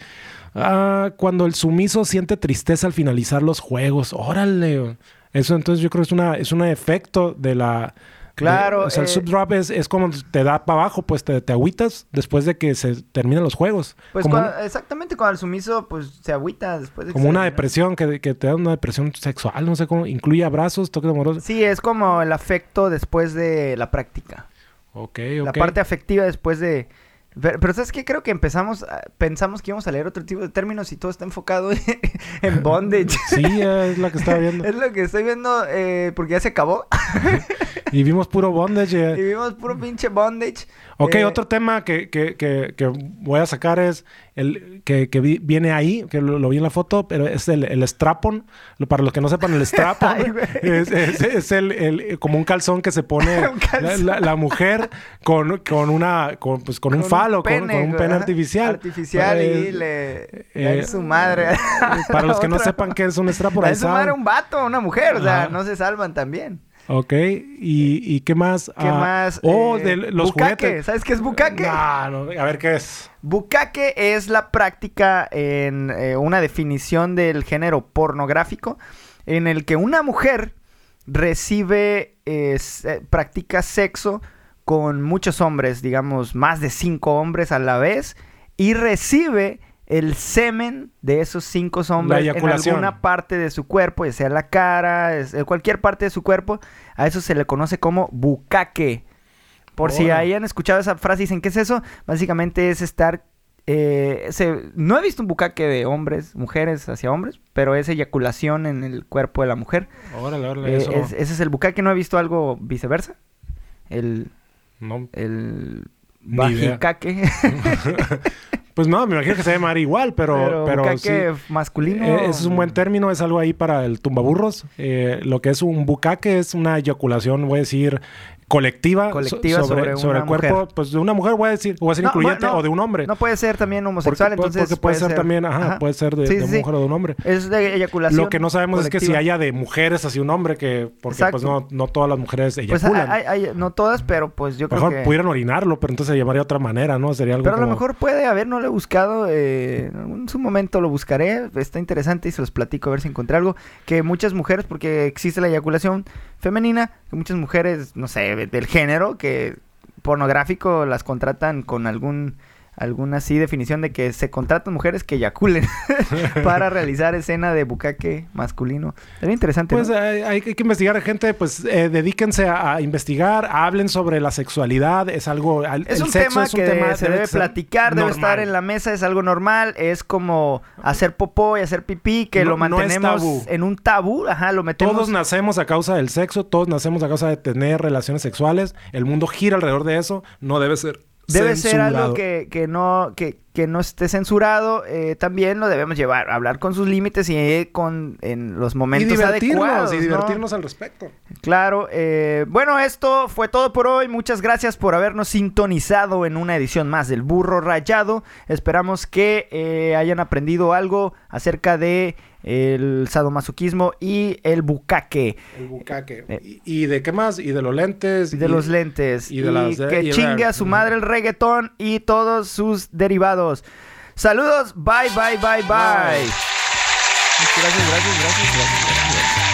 Ah, cuando el sumiso siente tristeza al finalizar los juegos. Órale. Eso entonces yo creo que es, una, es un efecto de la... Claro, de- o sea, el eh, subdrop es, es como te da para abajo, pues te, te agüitas después de que se terminan los juegos. Pues como cuando- exactamente cuando el sumiso pues se agüita después de que como se- una depresión, que, que te da una depresión sexual, no sé cómo. Incluye abrazos, toques amorosos. Sí, es como el afecto después de la práctica. Ok, La ok. parte afectiva después de... Pero, pero ¿sabes qué? Creo que empezamos... a- Pensamos que íbamos a leer otro tipo de términos y todo está enfocado (laughs) en (laughs) bondage. Sí, es la que estaba viendo. (laughs) Es lo que estoy viendo eh, porque ya se acabó. Y vimos puro bondage. y eh. vimos puro pinche bondage. Ok, Eh, otro tema que, que, que, que voy a sacar es el que, que vi- viene ahí, que lo, lo vi en la foto, pero es el, el strapon. Para los que no sepan, el strapon (laughs) Ay, es, es- es el, el- como un calzón que se pone (laughs) Un la, calzón. la- la mujer con, con una con, pues, con un falo, con- con, un pene artificial. Artificial y Eh, le... da su madre. Para los que no (laughs) sepan qué es un strapon, en su madre un vato, una mujer. O sea, Ajá. no se salvan también. Ok, ¿y, y qué más? ¿Qué Ah, más? Oh, Eh, de los bucaque. juguetes. ¿Sabes qué es bucaque? Nah, no, a ver qué es. Bucaque es la práctica en eh, una definición del género pornográfico en el que una mujer recibe, eh, se- practica sexo con muchos hombres, digamos, más de cinco hombres a la vez, y recibe el semen de esos cinco hombres en alguna parte de su cuerpo, ya sea la cara, es- eh, cualquier parte de su cuerpo, a eso se le conoce como bucaque. Por si hayan escuchado esa frase y dicen, ¿qué es eso? Básicamente es estar... eh, se- no he visto un bucaque de hombres, mujeres hacia hombres, pero es eyaculación en el cuerpo de la mujer. Órale, órale, Eh, eso. es- ese es el bucaque, no he visto algo viceversa. El, No. el bajicaque, (laughs) (laughs) Pues no, me imagino que se debe llamar igual, pero, pero, pero, sí. masculino. Eh, ese es un buen término, es algo ahí para el tumbaburros. Eh, lo que es un bucaque es una eyaculación, voy a decir, colectiva, so- Colectiva sobre el cuerpo, mujer. pues de una mujer, voy a decir, voy a decir No, incluyente, no, o de un hombre. No puede ser también porque, homosexual, entonces porque puede, ser, también, ajá, puede ser de, Sí, de sí, una sí. mujer o de un hombre. Es de eyaculación. Lo que no sabemos es que si haya de mujeres hacia un hombre, que porque Exacto. pues no, no todas las mujeres Pues eyaculan. hay, hay- no todas, pero pues yo creo mejor que... pudieran orinarlo, pero entonces se llamaría de otra manera, ¿no? Sería algo Pero a lo mejor puede haber, no lo he buscado, eh, en su momento lo buscaré, está interesante y se los platico a ver si encontré algo, que muchas mujeres, porque existe la eyaculación femenina, que muchas mujeres, no sé, del género, que pornográfico las contratan con algún alguna así definición de que se contratan mujeres que eyaculen (laughs) (laughs) para realizar escena de bucaque masculino. Sería interesante, Pues ¿no? hay, hay que investigar, gente, pues eh, dedíquense a, a investigar, hablen sobre la sexualidad, es algo... al- Es el un sexo tema es un que tema se debe platicar, debe normal. estar en la mesa, es algo normal, es como hacer popó y hacer pipí, que No- lo mantenemos en un tabú, ajá, lo metemos... Todos nacemos a causa del sexo, todos nacemos a causa de tener relaciones sexuales, el mundo gira alrededor de eso, no debe ser debe ser algo que, que no que, que no esté censurado. eh, también lo debemos llevar, hablar con sus límites y eh, con en los Y momentos divertirnos, adecuados. y ¿no? divertirnos al respecto. Claro, eh, bueno, esto fue todo por hoy. Muchas gracias por habernos sintonizado en una edición más del Burro Rayado. Esperamos que eh, hayan aprendido algo acerca de el sadomasoquismo y el bucaque. El bucaque. Eh. Y, y de qué más? Y de los lentes. Y de los lentes. y de las- que y chingue a su madre el reggaetón y todos sus derivados. Saludos, bye, bye, bye, bye. Gracias, gracias, gracias, gracias. gracias.